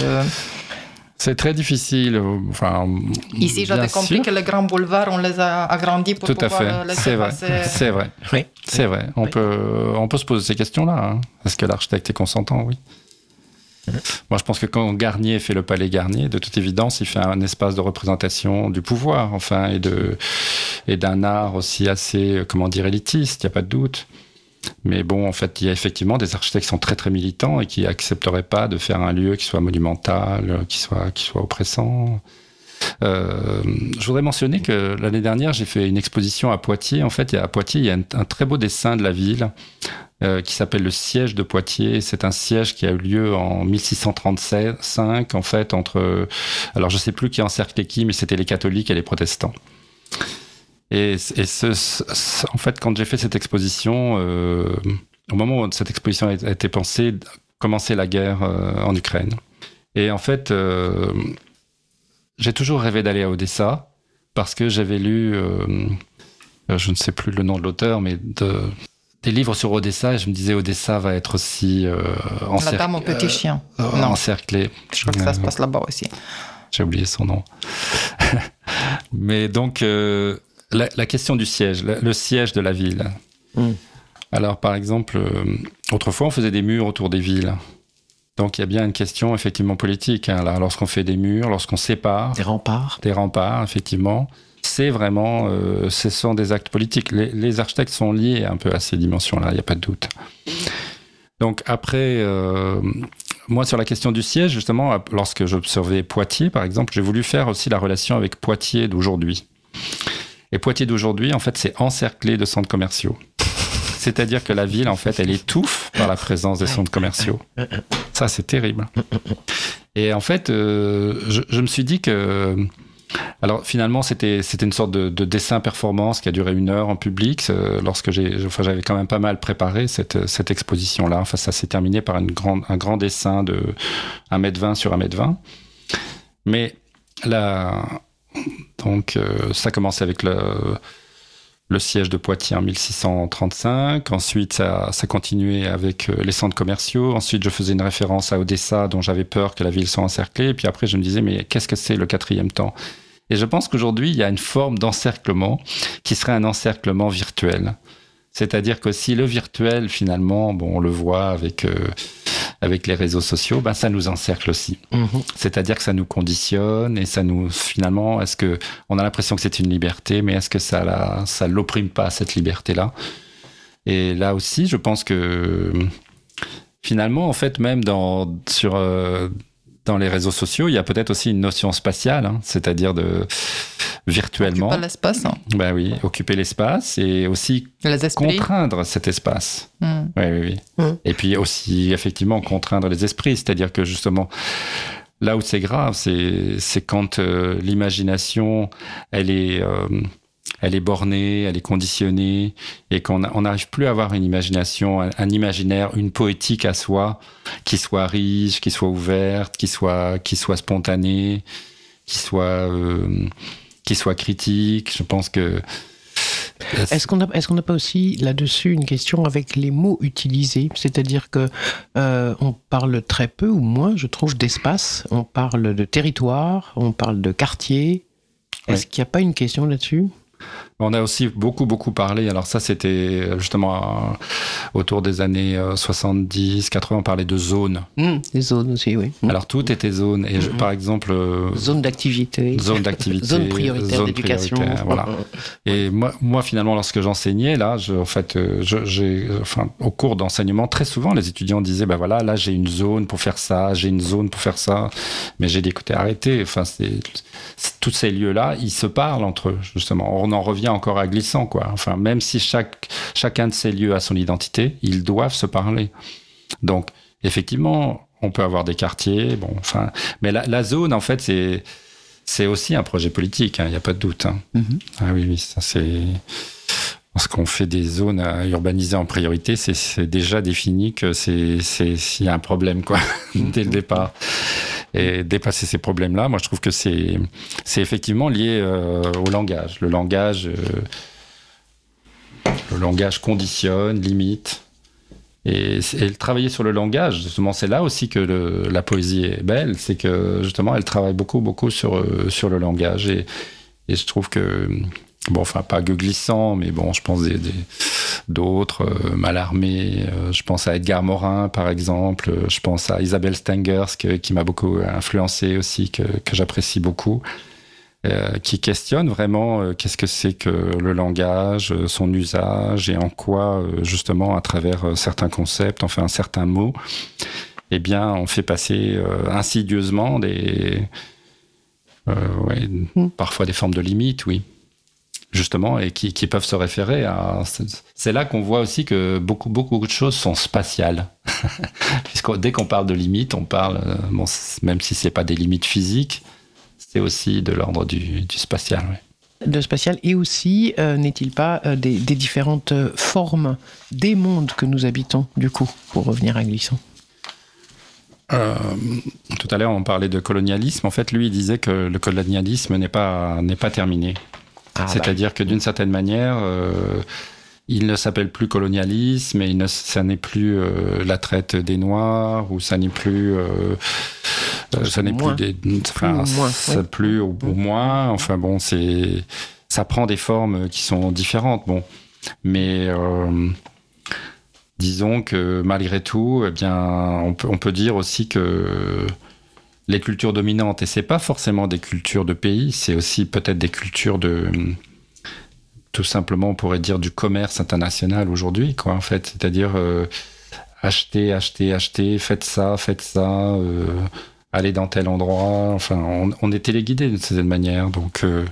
C'est très difficile. Enfin, Ici, j'avais compris sûr. que les grands boulevards, on les a agrandis pour Tout à pouvoir fait. euh, laisser C'est vrai. passer. C'est vrai. Oui. C'est vrai. On, Oui. peut, on peut se poser ces questions-là. hein. Est-ce que l'architecte est consentant? Oui. Moi, je pense que quand Garnier fait le palais Garnier, de toute évidence, il fait un espace de représentation du pouvoir, enfin, et et d'un art aussi assez, euh, comment dire, élitiste. Il n'y a pas de doute. Mais bon, en fait, il y a effectivement des architectes qui sont très très militants et qui accepteraient pas de faire un lieu qui soit monumental, euh, qui soit qui soit oppressant. Euh, je voudrais mentionner que l'année dernière, j'ai fait une exposition à Poitiers. En fait, à Poitiers, il y a un, très beau dessin de la ville euh, qui s'appelle le siège de Poitiers. C'est un siège qui a eu lieu en 1635, en fait, entre. Alors, je sais plus qui encerclait qui, mais c'était les catholiques et les protestants. Et, en fait, quand j'ai fait cette exposition, euh, au moment où cette exposition a été pensée, commençait la guerre en Ukraine. Et en fait, j'ai toujours rêvé d'aller à Odessa parce que j'avais lu, euh, je ne sais plus le nom de l'auteur, mais de, des livres sur Odessa et je me disais Odessa va être aussi euh, La encerc- dame au petit chien. euh, non, encerclée. je crois que ça se Euh, passe là-bas aussi. j'ai oublié son nom. Mais donc, euh, la, la question du siège, le, le siège de la ville. Mm. Alors, par exemple, autrefois, on faisait des murs autour des villes. Donc, il y a bien une question effectivement politique. hein, là, lorsqu'on fait des murs, lorsqu'on sépare Des remparts. des remparts, effectivement, c'est vraiment, euh, ce sont des actes politiques. Les, les architectes sont liés un peu à ces dimensions-là, il n'y a pas de doute. Donc après, euh, moi sur la question du siège, justement, lorsque j'observais Poitiers, par exemple, j'ai voulu faire aussi la relation avec Poitiers d'aujourd'hui. Et Poitiers d'aujourd'hui, en fait, c'est encerclé de centres commerciaux. C'est-à-dire que la ville, en fait, elle étouffe par la présence des centres commerciaux. C'est terrible. Et en fait, euh, je, me suis dit que Alors finalement, c'était une sorte de, de dessin performance qui a duré une heure en public. euh, lorsque j'ai, j'avais quand même pas mal préparé cette exposition-là. Enfin, ça s'est terminé par un grand dessin de 1m20 sur 1m20. Mais là, donc euh, ça commençait avec le le siège de Poitiers en 1635. Ensuite, ça, continuait avec euh, les centres commerciaux. Ensuite, je faisais une référence à Odessa, dont j'avais peur que la ville soit encerclée. Et puis après, je me disais, mais qu'est-ce que c'est le quatrième temps? Et je pense qu'aujourd'hui, il y a une forme d'encerclement qui serait un encerclement virtuel. C'est-à-dire que si le virtuel, finalement, bon, on le voit avec, euh, avec les réseaux sociaux, ben, ça nous encercle aussi. Mhm. C'est-à-dire que ça nous conditionne et ça nous finalement est-ce que on a l'impression que c'est une liberté, mais est-ce que ça la, ça l'opprime pas cette liberté-là? Et là aussi, je pense que finalement, en fait, même dans sur euh, dans les réseaux sociaux, il y a peut-être aussi une notion spatiale, hein, c'est-à-dire de virtuellement, Pas l'espace, hein. ben oui, occuper l'espace et aussi contraindre cet espace. Hmm. Oui, oui, oui. Mm. Et puis aussi, effectivement, contraindre les esprits. C'est-à-dire que justement, là où c'est grave, c'est c'est quand euh, l'imagination, elle est. euh, elle est bornée, elle est conditionnée, et qu'on n'arrive plus à avoir une imagination, un, un imaginaire, une poétique à soi, qui soit riche, qui soit ouverte, qui soit, qui soit spontanée, qui soit, euh, qui soit critique. Je pense que Est-ce qu'on a- est-ce qu'on n'a pas aussi là-dessus une question avec les mots utilisés? C'est-à-dire que euh, on parle très peu ou moins, je trouve, d'espace. On parle de territoire, on parle de quartier. Est-ce qu'il n'y a pas une question là-dessus? On a aussi beaucoup, beaucoup parlé. Alors, ça, c'était justement euh, autour des années euh, 70, 80, on parlait de zones. Les zones aussi, oui. Mm. Alors, tout était zone. Et je- Mhm. par exemple, euh, Zone d'activité. zone d'activité. Zone prioritaire d'éducation. Voilà. Et moi, moi, finalement, lorsque j'enseignais, là, je, en fait, euh, je- j'ai, enfin, au cours d'enseignement, très souvent, les étudiants disaient, ben voilà, là, j'ai une zone pour faire ça, j'ai une zone pour faire ça. Mais j'ai dit, écoutez, arrêtez. Enfin, c'est- tous ces lieux-là, ils se parlent entre eux, justement. On en revient encore à glissant, quoi. Enfin, même si chaque, chacun de ces lieux a son identité, ils doivent se parler. Donc, effectivement, on peut avoir des quartiers, bon, enfin, mais la, la zone, en fait, c'est, c'est aussi un projet politique, hein, il n'y a pas de doute. hein. Mhm. Ah oui, oui, ça c'est. Lorsqu'on fait des zones à urbaniser en priorité, c'est- c'est déjà défini que c'est c'est- s'il y a un problème, quoi, dès le départ. Et dépasser ces problèmes-là, moi je trouve que c'est c'est effectivement lié euh, au langage. Le langage, euh, le langage conditionne, limite. Et, travailler sur le langage, justement, c'est là aussi que la poésie est belle, c'est que justement, elle travaille beaucoup, beaucoup sur, euh, sur le langage. Et, et je trouve que, bon, enfin, pas glissant, mais bon, je pense des- d'autres, euh, Mallarmé, euh, je pense à Edgar Morin, par exemple, euh, je pense à Isabelle Stengers, que- qui m'a beaucoup influencé aussi, que, que j'apprécie beaucoup. euh, qui questionne vraiment qu'est-ce que c'est que le langage, son usage et en quoi, justement, à travers certains concepts, enfin certains mots, eh bien, on fait passer insidieusement des, euh, ouais, Mm. parfois des formes de limites, oui, justement, et qui, qui peuvent se référer à. c'est- là qu'on voit aussi que beaucoup, beaucoup de choses sont spatiales, puisque dès qu'on parle de limites, on parle, euh, bon, même si c'est pas des limites physiques, c'est aussi de l'ordre du, du spatial. de spatial et aussi, euh, n'est-il pas, euh, des, des différentes formes des mondes que nous habitons, du coup, pour revenir à Glissant Euh, tout à l'heure, on parlait de colonialisme. En fait, lui, il disait que le colonialisme n'est pas, n'est pas terminé. Ah, bah, C'est-à-dire que d'une certaine manière, euh, il ne s'appelle plus colonialisme et il ne, ça n'est plus euh, la traite des Noirs ou ça n'est plus. euh, ça n'est plus des. Enfin, ou moins, ça oui. plus au, au moins. Enfin bon, c'est. Ça prend des formes qui sont différentes. Bon. Mais. disons que malgré tout, eh bien, on peut, on peut dire aussi que les cultures dominantes, et c'est pas forcément des cultures de pays, c'est aussi peut-être des cultures de tout simplement, on pourrait dire du commerce international aujourd'hui, quoi, en fait. C'est-à-dire euh, acheter, acheter, acheter, faites ça, faites ça, euh, allez dans tel endroit. Enfin, on, est téléguidé d'une certaine manière, donc. euh,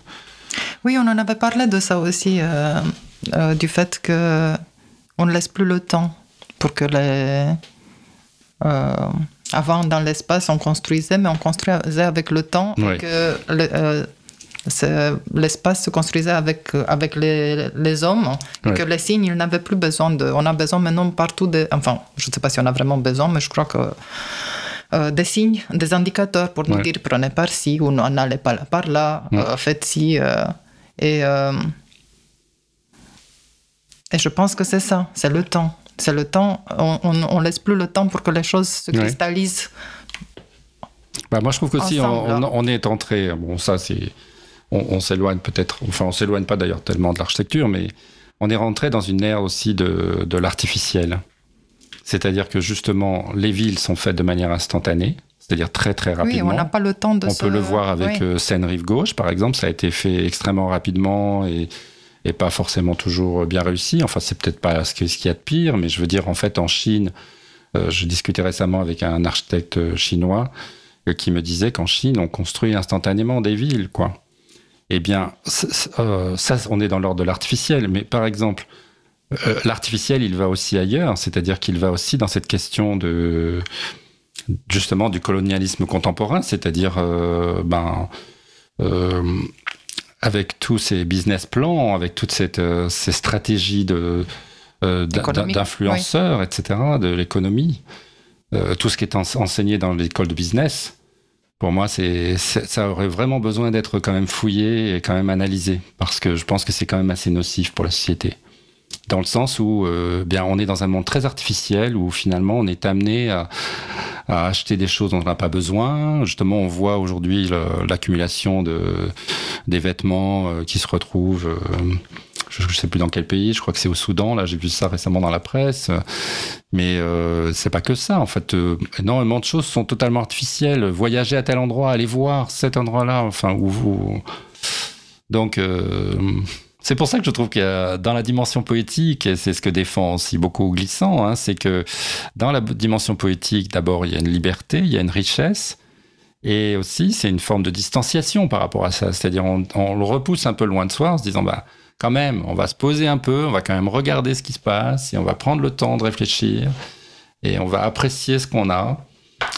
Oui, on en avait parlé de ça aussi, euh, du fait que on ne laisse plus le temps pour que les. Euh, avant, dans l'espace, on construisait, mais on construisait avec le temps. et Ouais. que le- euh, L'espace se construisait avec, avec les, les hommes et Ouais. que les signes, ils n'avaient plus besoin de. On a besoin maintenant partout de. Enfin, je ne sais pas si on a vraiment besoin, mais je crois que. euh, des signes, des indicateurs pour nous Ouais. dire prenez par ci ou n'allez pas par là, Ouais. euh, faites ci. euh, et, euh, et je pense que c'est ça, c'est le temps. C'est le temps, on, on laisse plus le temps pour que les choses se cristallisent. Bah, moi, je trouve on, Ensemble, on- on est entré. Bon, ça, c'est. On, on s'éloigne peut-être. Enfin, on s'éloigne pas d'ailleurs tellement de l'architecture, mais on est rentré dans une ère aussi de, de l'artificiel. C'est-à-dire que justement, les villes sont faites de manière instantanée, c'est-à-dire très très Oui, rapidement. on n'a pas le temps de On se- peut le voir avec Oui. euh, Seine-Rive Gauche, par exemple. Ça a été fait extrêmement rapidement et, et pas forcément toujours bien réussi. Enfin, c'est peut-être pas ce qu'il y a de pire, mais je veux dire, en fait, en Chine, euh, je discutais récemment avec un architecte euh, chinois euh, qui me disait qu'en Chine, on construit instantanément des villes, quoi. Eh bien, euh, ça, on est dans l'ordre de l'artificiel. Mais par exemple, euh, l'artificiel, il va aussi ailleurs, c'est-à-dire qu'il va aussi dans cette question de justement du colonialisme contemporain, c'est-à-dire euh, ben euh, avec tous ces business plans, avec toutes cette, euh, ces stratégies de euh, d'influenceurs, etc., de l'économie, euh, tout ce qui est ens- enseigné dans l'école de business. Pour moi, c'est- ça aurait vraiment besoin d'être quand même fouillé et quand même analysé, parce que je pense que c'est quand même assez nocif pour la société. Dans le sens où, euh, bien, on est dans un monde très artificiel où finalement on est amené à, à acheter des choses dont on n'a pas besoin. Justement, on voit aujourd'hui l'accumulation de des vêtements euh, qui se retrouvent. euh, je ne sais plus dans quel pays. Je crois que c'est au Soudan. Là, j'ai vu ça récemment dans la presse. Mais euh, c'est pas que ça. En fait, euh, énormément de choses sont totalement artificielles. Voyager à tel endroit, aller voir cet endroit-là. Enfin, où vous. Donc. euh, c'est pour ça que je trouve a dans la dimension poétique, et c'est ce que défend aussi beaucoup Glissant, hein, c'est que dans la dimension poétique, d'abord, il y a une liberté, il y a une richesse, et aussi, c'est une forme de distanciation par rapport à ça. C'est-à-dire, on, le repousse un peu loin de soi en se disant, bah, quand même, on va se poser un peu, on va quand même regarder ce qui se passe, et on va prendre le temps de réfléchir, et on va apprécier ce qu'on a,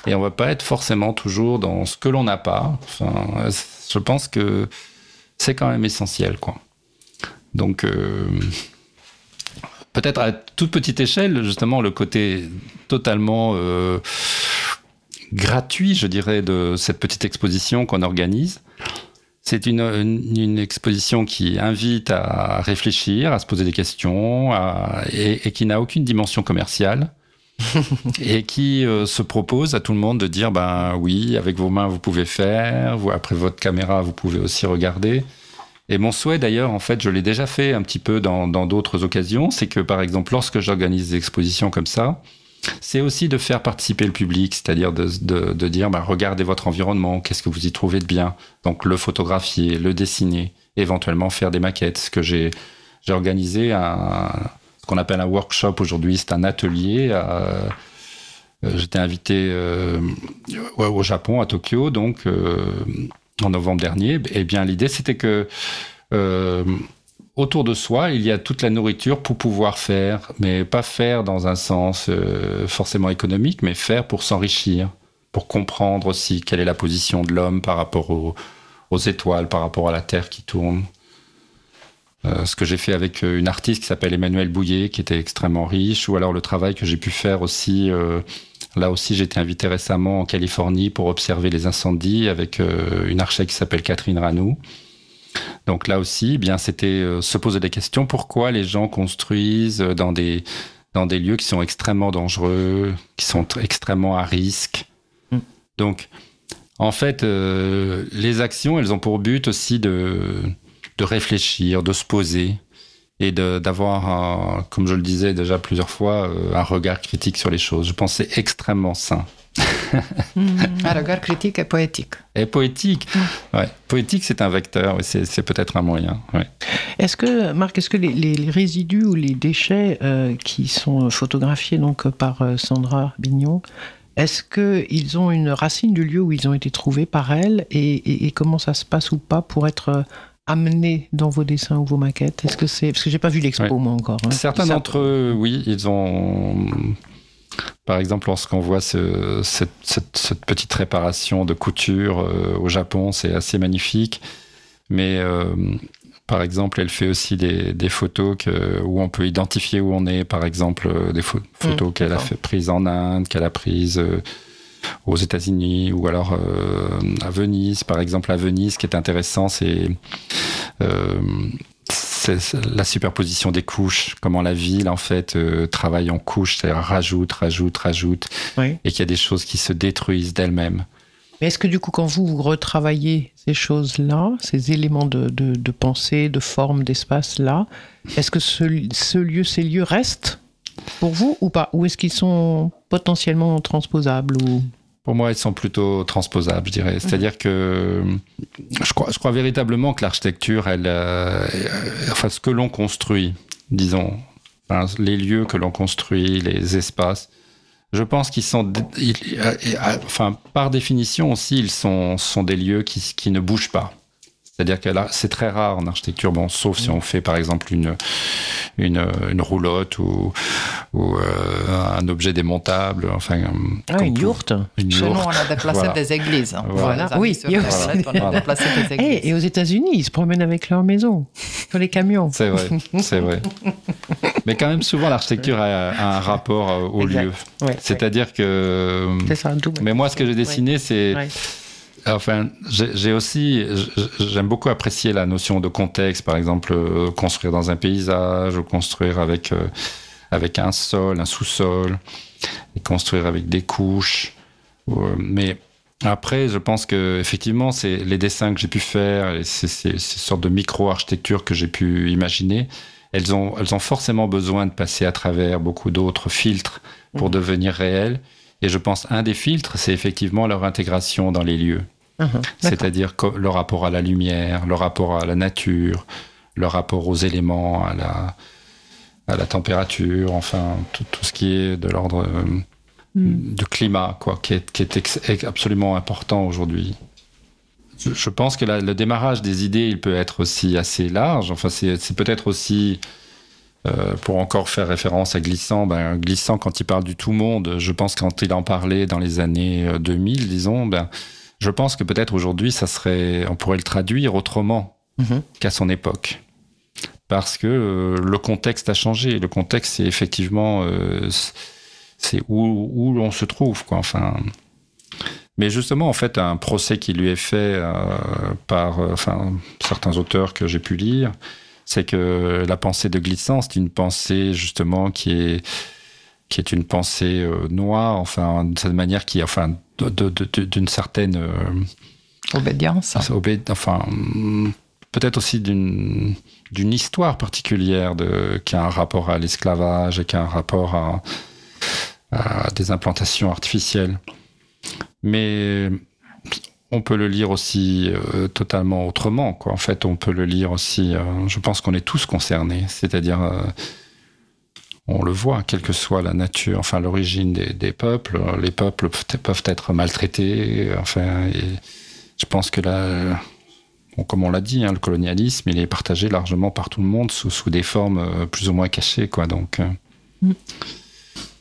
et on va pas être forcément toujours dans ce que l'on n'a pas. Je pense que c'est quand même essentiel, quoi. Donc, euh, peut-être à toute petite échelle, justement, le côté totalement euh, gratuit, je dirais, de cette petite exposition qu'on organise. C'est une, une, une exposition qui invite à réfléchir, à se poser des questions, à- et, et qui n'a aucune dimension commerciale. et qui euh, se propose à tout le monde de dire ben oui avec vos mains vous pouvez faire vous après votre caméra vous pouvez aussi regarder et mon souhait d'ailleurs, en fait, je l'ai déjà fait un petit peu dans d'autres occasions, c'est que par exemple, lorsque j'organise des expositions comme ça, c'est aussi de faire participer le public, c'est-à-dire de, dire, bah, regardez votre environnement, qu'est-ce que vous y trouvez de bien, donc le photographier, le dessiner, éventuellement faire des maquettes. Que j'ai organisé ce qu'on appelle un workshop aujourd'hui, c'est un atelier. euh, J'étais invité euh, au Japon, à Tokyo, donc euh, en novembre dernier. Et bien l'idée, c'était que euh, autour de soi, il y a toute la nourriture pour pouvoir faire, mais pas faire dans un sens euh, forcément économique, mais faire pour s'enrichir, pour comprendre aussi quelle est la position de l'homme par rapport aux, étoiles, par rapport à la Terre qui tourne. Euh, ce que j'ai fait avec une artiste qui s'appelle Emmanuel Bouillet, qui était extrêmement riche, ou alors le travail que j'ai pu faire aussi. Là aussi, j'ai été invité récemment en Californie pour observer les incendies avec euh, une architecte qui s'appelle Catherine Ranou. Donc là aussi, eh bien, c'était euh, se poser des questions. Pourquoi les gens construisent euh, dans des, dans des lieux qui sont extrêmement dangereux, qui sont tr- extrêmement à risque? Mm. Donc, en fait, euh, les actions, elles ont pour but aussi de, de réfléchir, de se poser et de- d'avoir, un- comme je le disais déjà plusieurs fois, euh, un regard critique sur les choses. Je pense que c'est extrêmement sain. Un regard critique et poétique. Et poétique, ouais. Poétique, c'est un vecteur, c'est peut-être un moyen. Ouais. Est-ce que, Marc, est-ce que les, les- les résidus ou les déchets euh, qui sont photographiés donc par euh, Sandra Bignon, est-ce qu'ils ont une racine du lieu où ils ont été trouvés par elle et, et- et comment ça se passe ou pas pour être amenés dans vos dessins ou vos maquettes Est-ce que c'est parce que j'ai pas vu l'expo Ouais. moi encore. hein. Certains d'entre eux, oui, ils ont. Par exemple, lorsqu'on voit ce- cette, cette- cette petite réparation de couture euh, au Japon, c'est assez magnifique. Mais euh, par exemple, elle fait aussi des, des photos que, où on peut identifier où on est. Par exemple, euh, des pho- photos qu'elle a fait, prises en Inde, qu'elle a prises euh, aux États-Unis ou alors euh, à Venise. Par exemple, à Venise, ce qui est intéressant, c'est euh, la superposition des couches, comment la ville en fait euh, travaille en couches, c'est-à-dire rajoute, rajoute, rajoute, Oui. et qu'il y a des choses qui se détruisent d'elles-mêmes. Mais est-ce que du coup, quand vous, vous retravaillez ces choses-là, ces éléments de, de, de pensée, de forme, d'espace-là, est-ce que ce, ce lieu, ces lieux restent pour vous ou pas? Ou est-ce qu'ils sont potentiellement transposables ou... Pour moi, elles sont plutôt transposables, je dirais. C'est-à-dire que je crois, je crois véritablement que l'architecture, elle, euh, euh, enfin, ce que l'on construit, disons, les lieux que l'on construit, les espaces, je pense qu'ils sont, ils- euh, euh, enfin, par définition aussi, ils sont, des lieux qui ne bougent pas. C'est-à-dire que là, c'est très rare en architecture, bon, sauf si on fait par exemple une, une, une roulotte ou, ou euh, un objet démontable, enfin, Ah, comme une yourte Chez nous, on a déplacé Voilà. des églises. Voilà. Les amis Oui, sur il y a la aussi- planète, On a Voilà. déplacé des Eh, églises. et aux États-Unis, ils se promènent avec leur maison sur les camions. C'est vrai, c'est vrai. Mais quand même, souvent, l'architecture a, a un rapport euh, au Exact. lieu. Ouais, C'est-à-dire que. C'est ça, Mais moi, ce que j'ai dessiné, c'est. Enfin, j'ai aussi. J'aime beaucoup apprécier la notion de contexte, par exemple, euh, construire dans un paysage, ou construire avec, euh, avec un sol, un sous-sol, et construire avec des couches. ou, euh, Mais. Après, je pense que effectivement, c'est les dessins que j'ai pu faire, et ces, ces- ces sortes de micro-architecture que j'ai pu imaginer, elles ont, elles ont forcément besoin de passer à travers beaucoup d'autres filtres pour Mhm. devenir réelles. Et je pense un des filtres, c'est effectivement leur intégration dans les lieux. C'est-à-dire le rapport à la lumière, le rapport à la nature, le rapport aux éléments, à la, à la température, enfin, tout, tout ce qui est de l'ordre euh, Mm. du climat, quoi, qui est, qui est ex- est absolument important aujourd'hui. Je, je pense que la- le démarrage des idées, il peut être aussi assez large. Enfin, c'est peut-être aussi, euh, pour encore faire référence à Glissant, ben, Glissant, quand il parle du tout monde, je pense quand il en parlait dans les années euh, 2000, disons, ben, je pense que peut-être aujourd'hui, ça serait, on pourrait le traduire autrement Mhm. qu'à son époque. Parce que euh, le contexte a changé. Le contexte, c'est effectivement, euh, c'est où, où l'on se trouve, quoi. Enfin. Mais justement, en fait, un procès qui lui est fait euh, par euh, enfin, certains auteurs que j'ai pu lire, c'est que la pensée de Glissant, c'est une pensée justement qui est qui est une pensée euh, noire, enfin, d'une certaine manière qui, enfin, d'une certaine euh, Obédience. obé- enfin, peut-être aussi d'une d'une histoire particulière de, qui a un rapport à l'esclavage et qui a un rapport à, à des implantations artificielles. Mais on peut le lire aussi euh, totalement autrement. Quoi. En fait, on peut le lire aussi. euh, je pense qu'on est tous concernés. C'est-à-dire, euh, on le voit, quelle que soit la nature, enfin l'origine des, peuples. Les peuples peuvent- être maltraités. Enfin, je pense que là, comme on l'a dit, hein, le colonialisme, il est partagé largement par tout le monde sous, des formes plus ou moins cachées. Quoi. Donc, euh,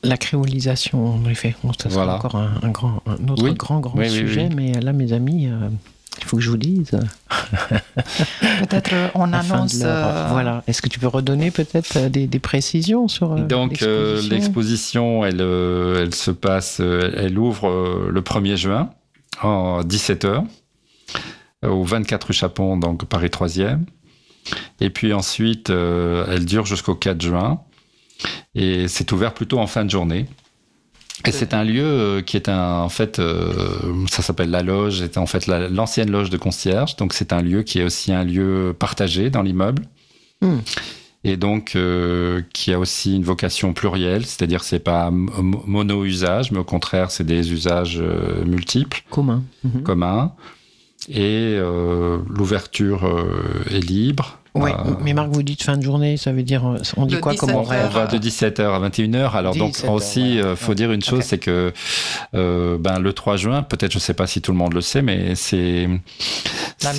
La créolisation, en effet. Bon, ça sera Voilà. encore un, un grand, un autre Oui. grand, grand Oui, sujet. oui. Mais là, mes amis, euh, il faut que je vous dise. Peut-être euh, on annonce. euh, Voilà. Est-ce que tu peux redonner peut-être euh, des, des précisions sur euh, Donc euh, l'exposition? elle, euh, elle se passe, euh, elle ouvre euh, le 1er juin en 17h au 24 rue Chapon, donc Paris 3e. Et puis ensuite, euh, elle dure jusqu'au 4 juin. Et c'est ouvert plutôt en fin de journée. Et c'est un lieu euh, qui est un, en fait, euh, ça s'appelle la loge, c'est en fait la- l'ancienne loge de concierge. Donc c'est un lieu qui est aussi un lieu partagé dans l'immeuble. Hmm. Et donc euh, qui a aussi une vocation plurielle, c'est-à-dire c'est pas mo- mono-usage, mais au contraire c'est des usages euh, multiples, commun. Mhm. communs. Et l'ouverture est libre. Oui, euh, mais Marc, vous dites fin de journée, ça veut dire, euh, on dit quoi comme horaire On va de 17h à 21h. Alors, donc, aussi, il euh, faut dire une chose, c'est que ben, le 3 juin, peut-être, je ne sais pas si tout le monde le sait, mais c'est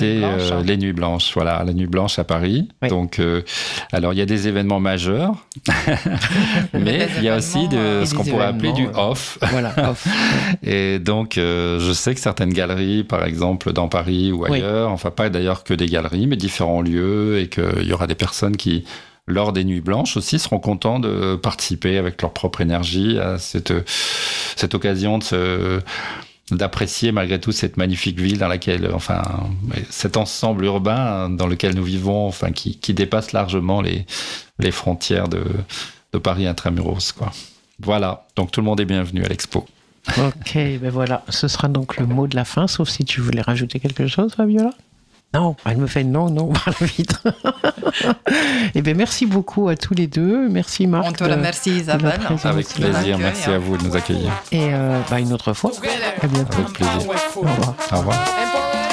euh, les Nuits Blanches, voilà, la Nuit Blanche à Paris. Donc, alors, il y a des événements majeurs, mais il y a aussi de, ce qu'on pourrait appeler du off. Voilà, off. et donc, je sais que certaines galeries, par exemple, dans Paris ou ailleurs, enfin, pas d'ailleurs que des galeries, mais différents lieux, et qu'il y aura des personnes qui, lors des nuits blanches aussi, seront contents de participer avec leur propre énergie à cette, cette occasion de d'apprécier malgré tout cette magnifique ville dans laquelle, enfin, cet ensemble urbain dans lequel nous vivons, enfin, qui, dépasse largement les, les frontières de, de Paris intramuros, quoi. Voilà. Donc tout le monde est bienvenu à l'expo. Ok, ben voilà. Ce sera donc le mot de la fin, sauf si tu voulais rajouter quelque chose, Fabiola? Non, elle me fait non, non, par la vitre. eh bien, merci beaucoup à tous les deux. Merci Marc. On te remercie Isabelle. Avec plaisir, merci à vous de nous accueillir. Et euh, bah, une autre fois. À bientôt. Avec plaisir. Au revoir. Au revoir.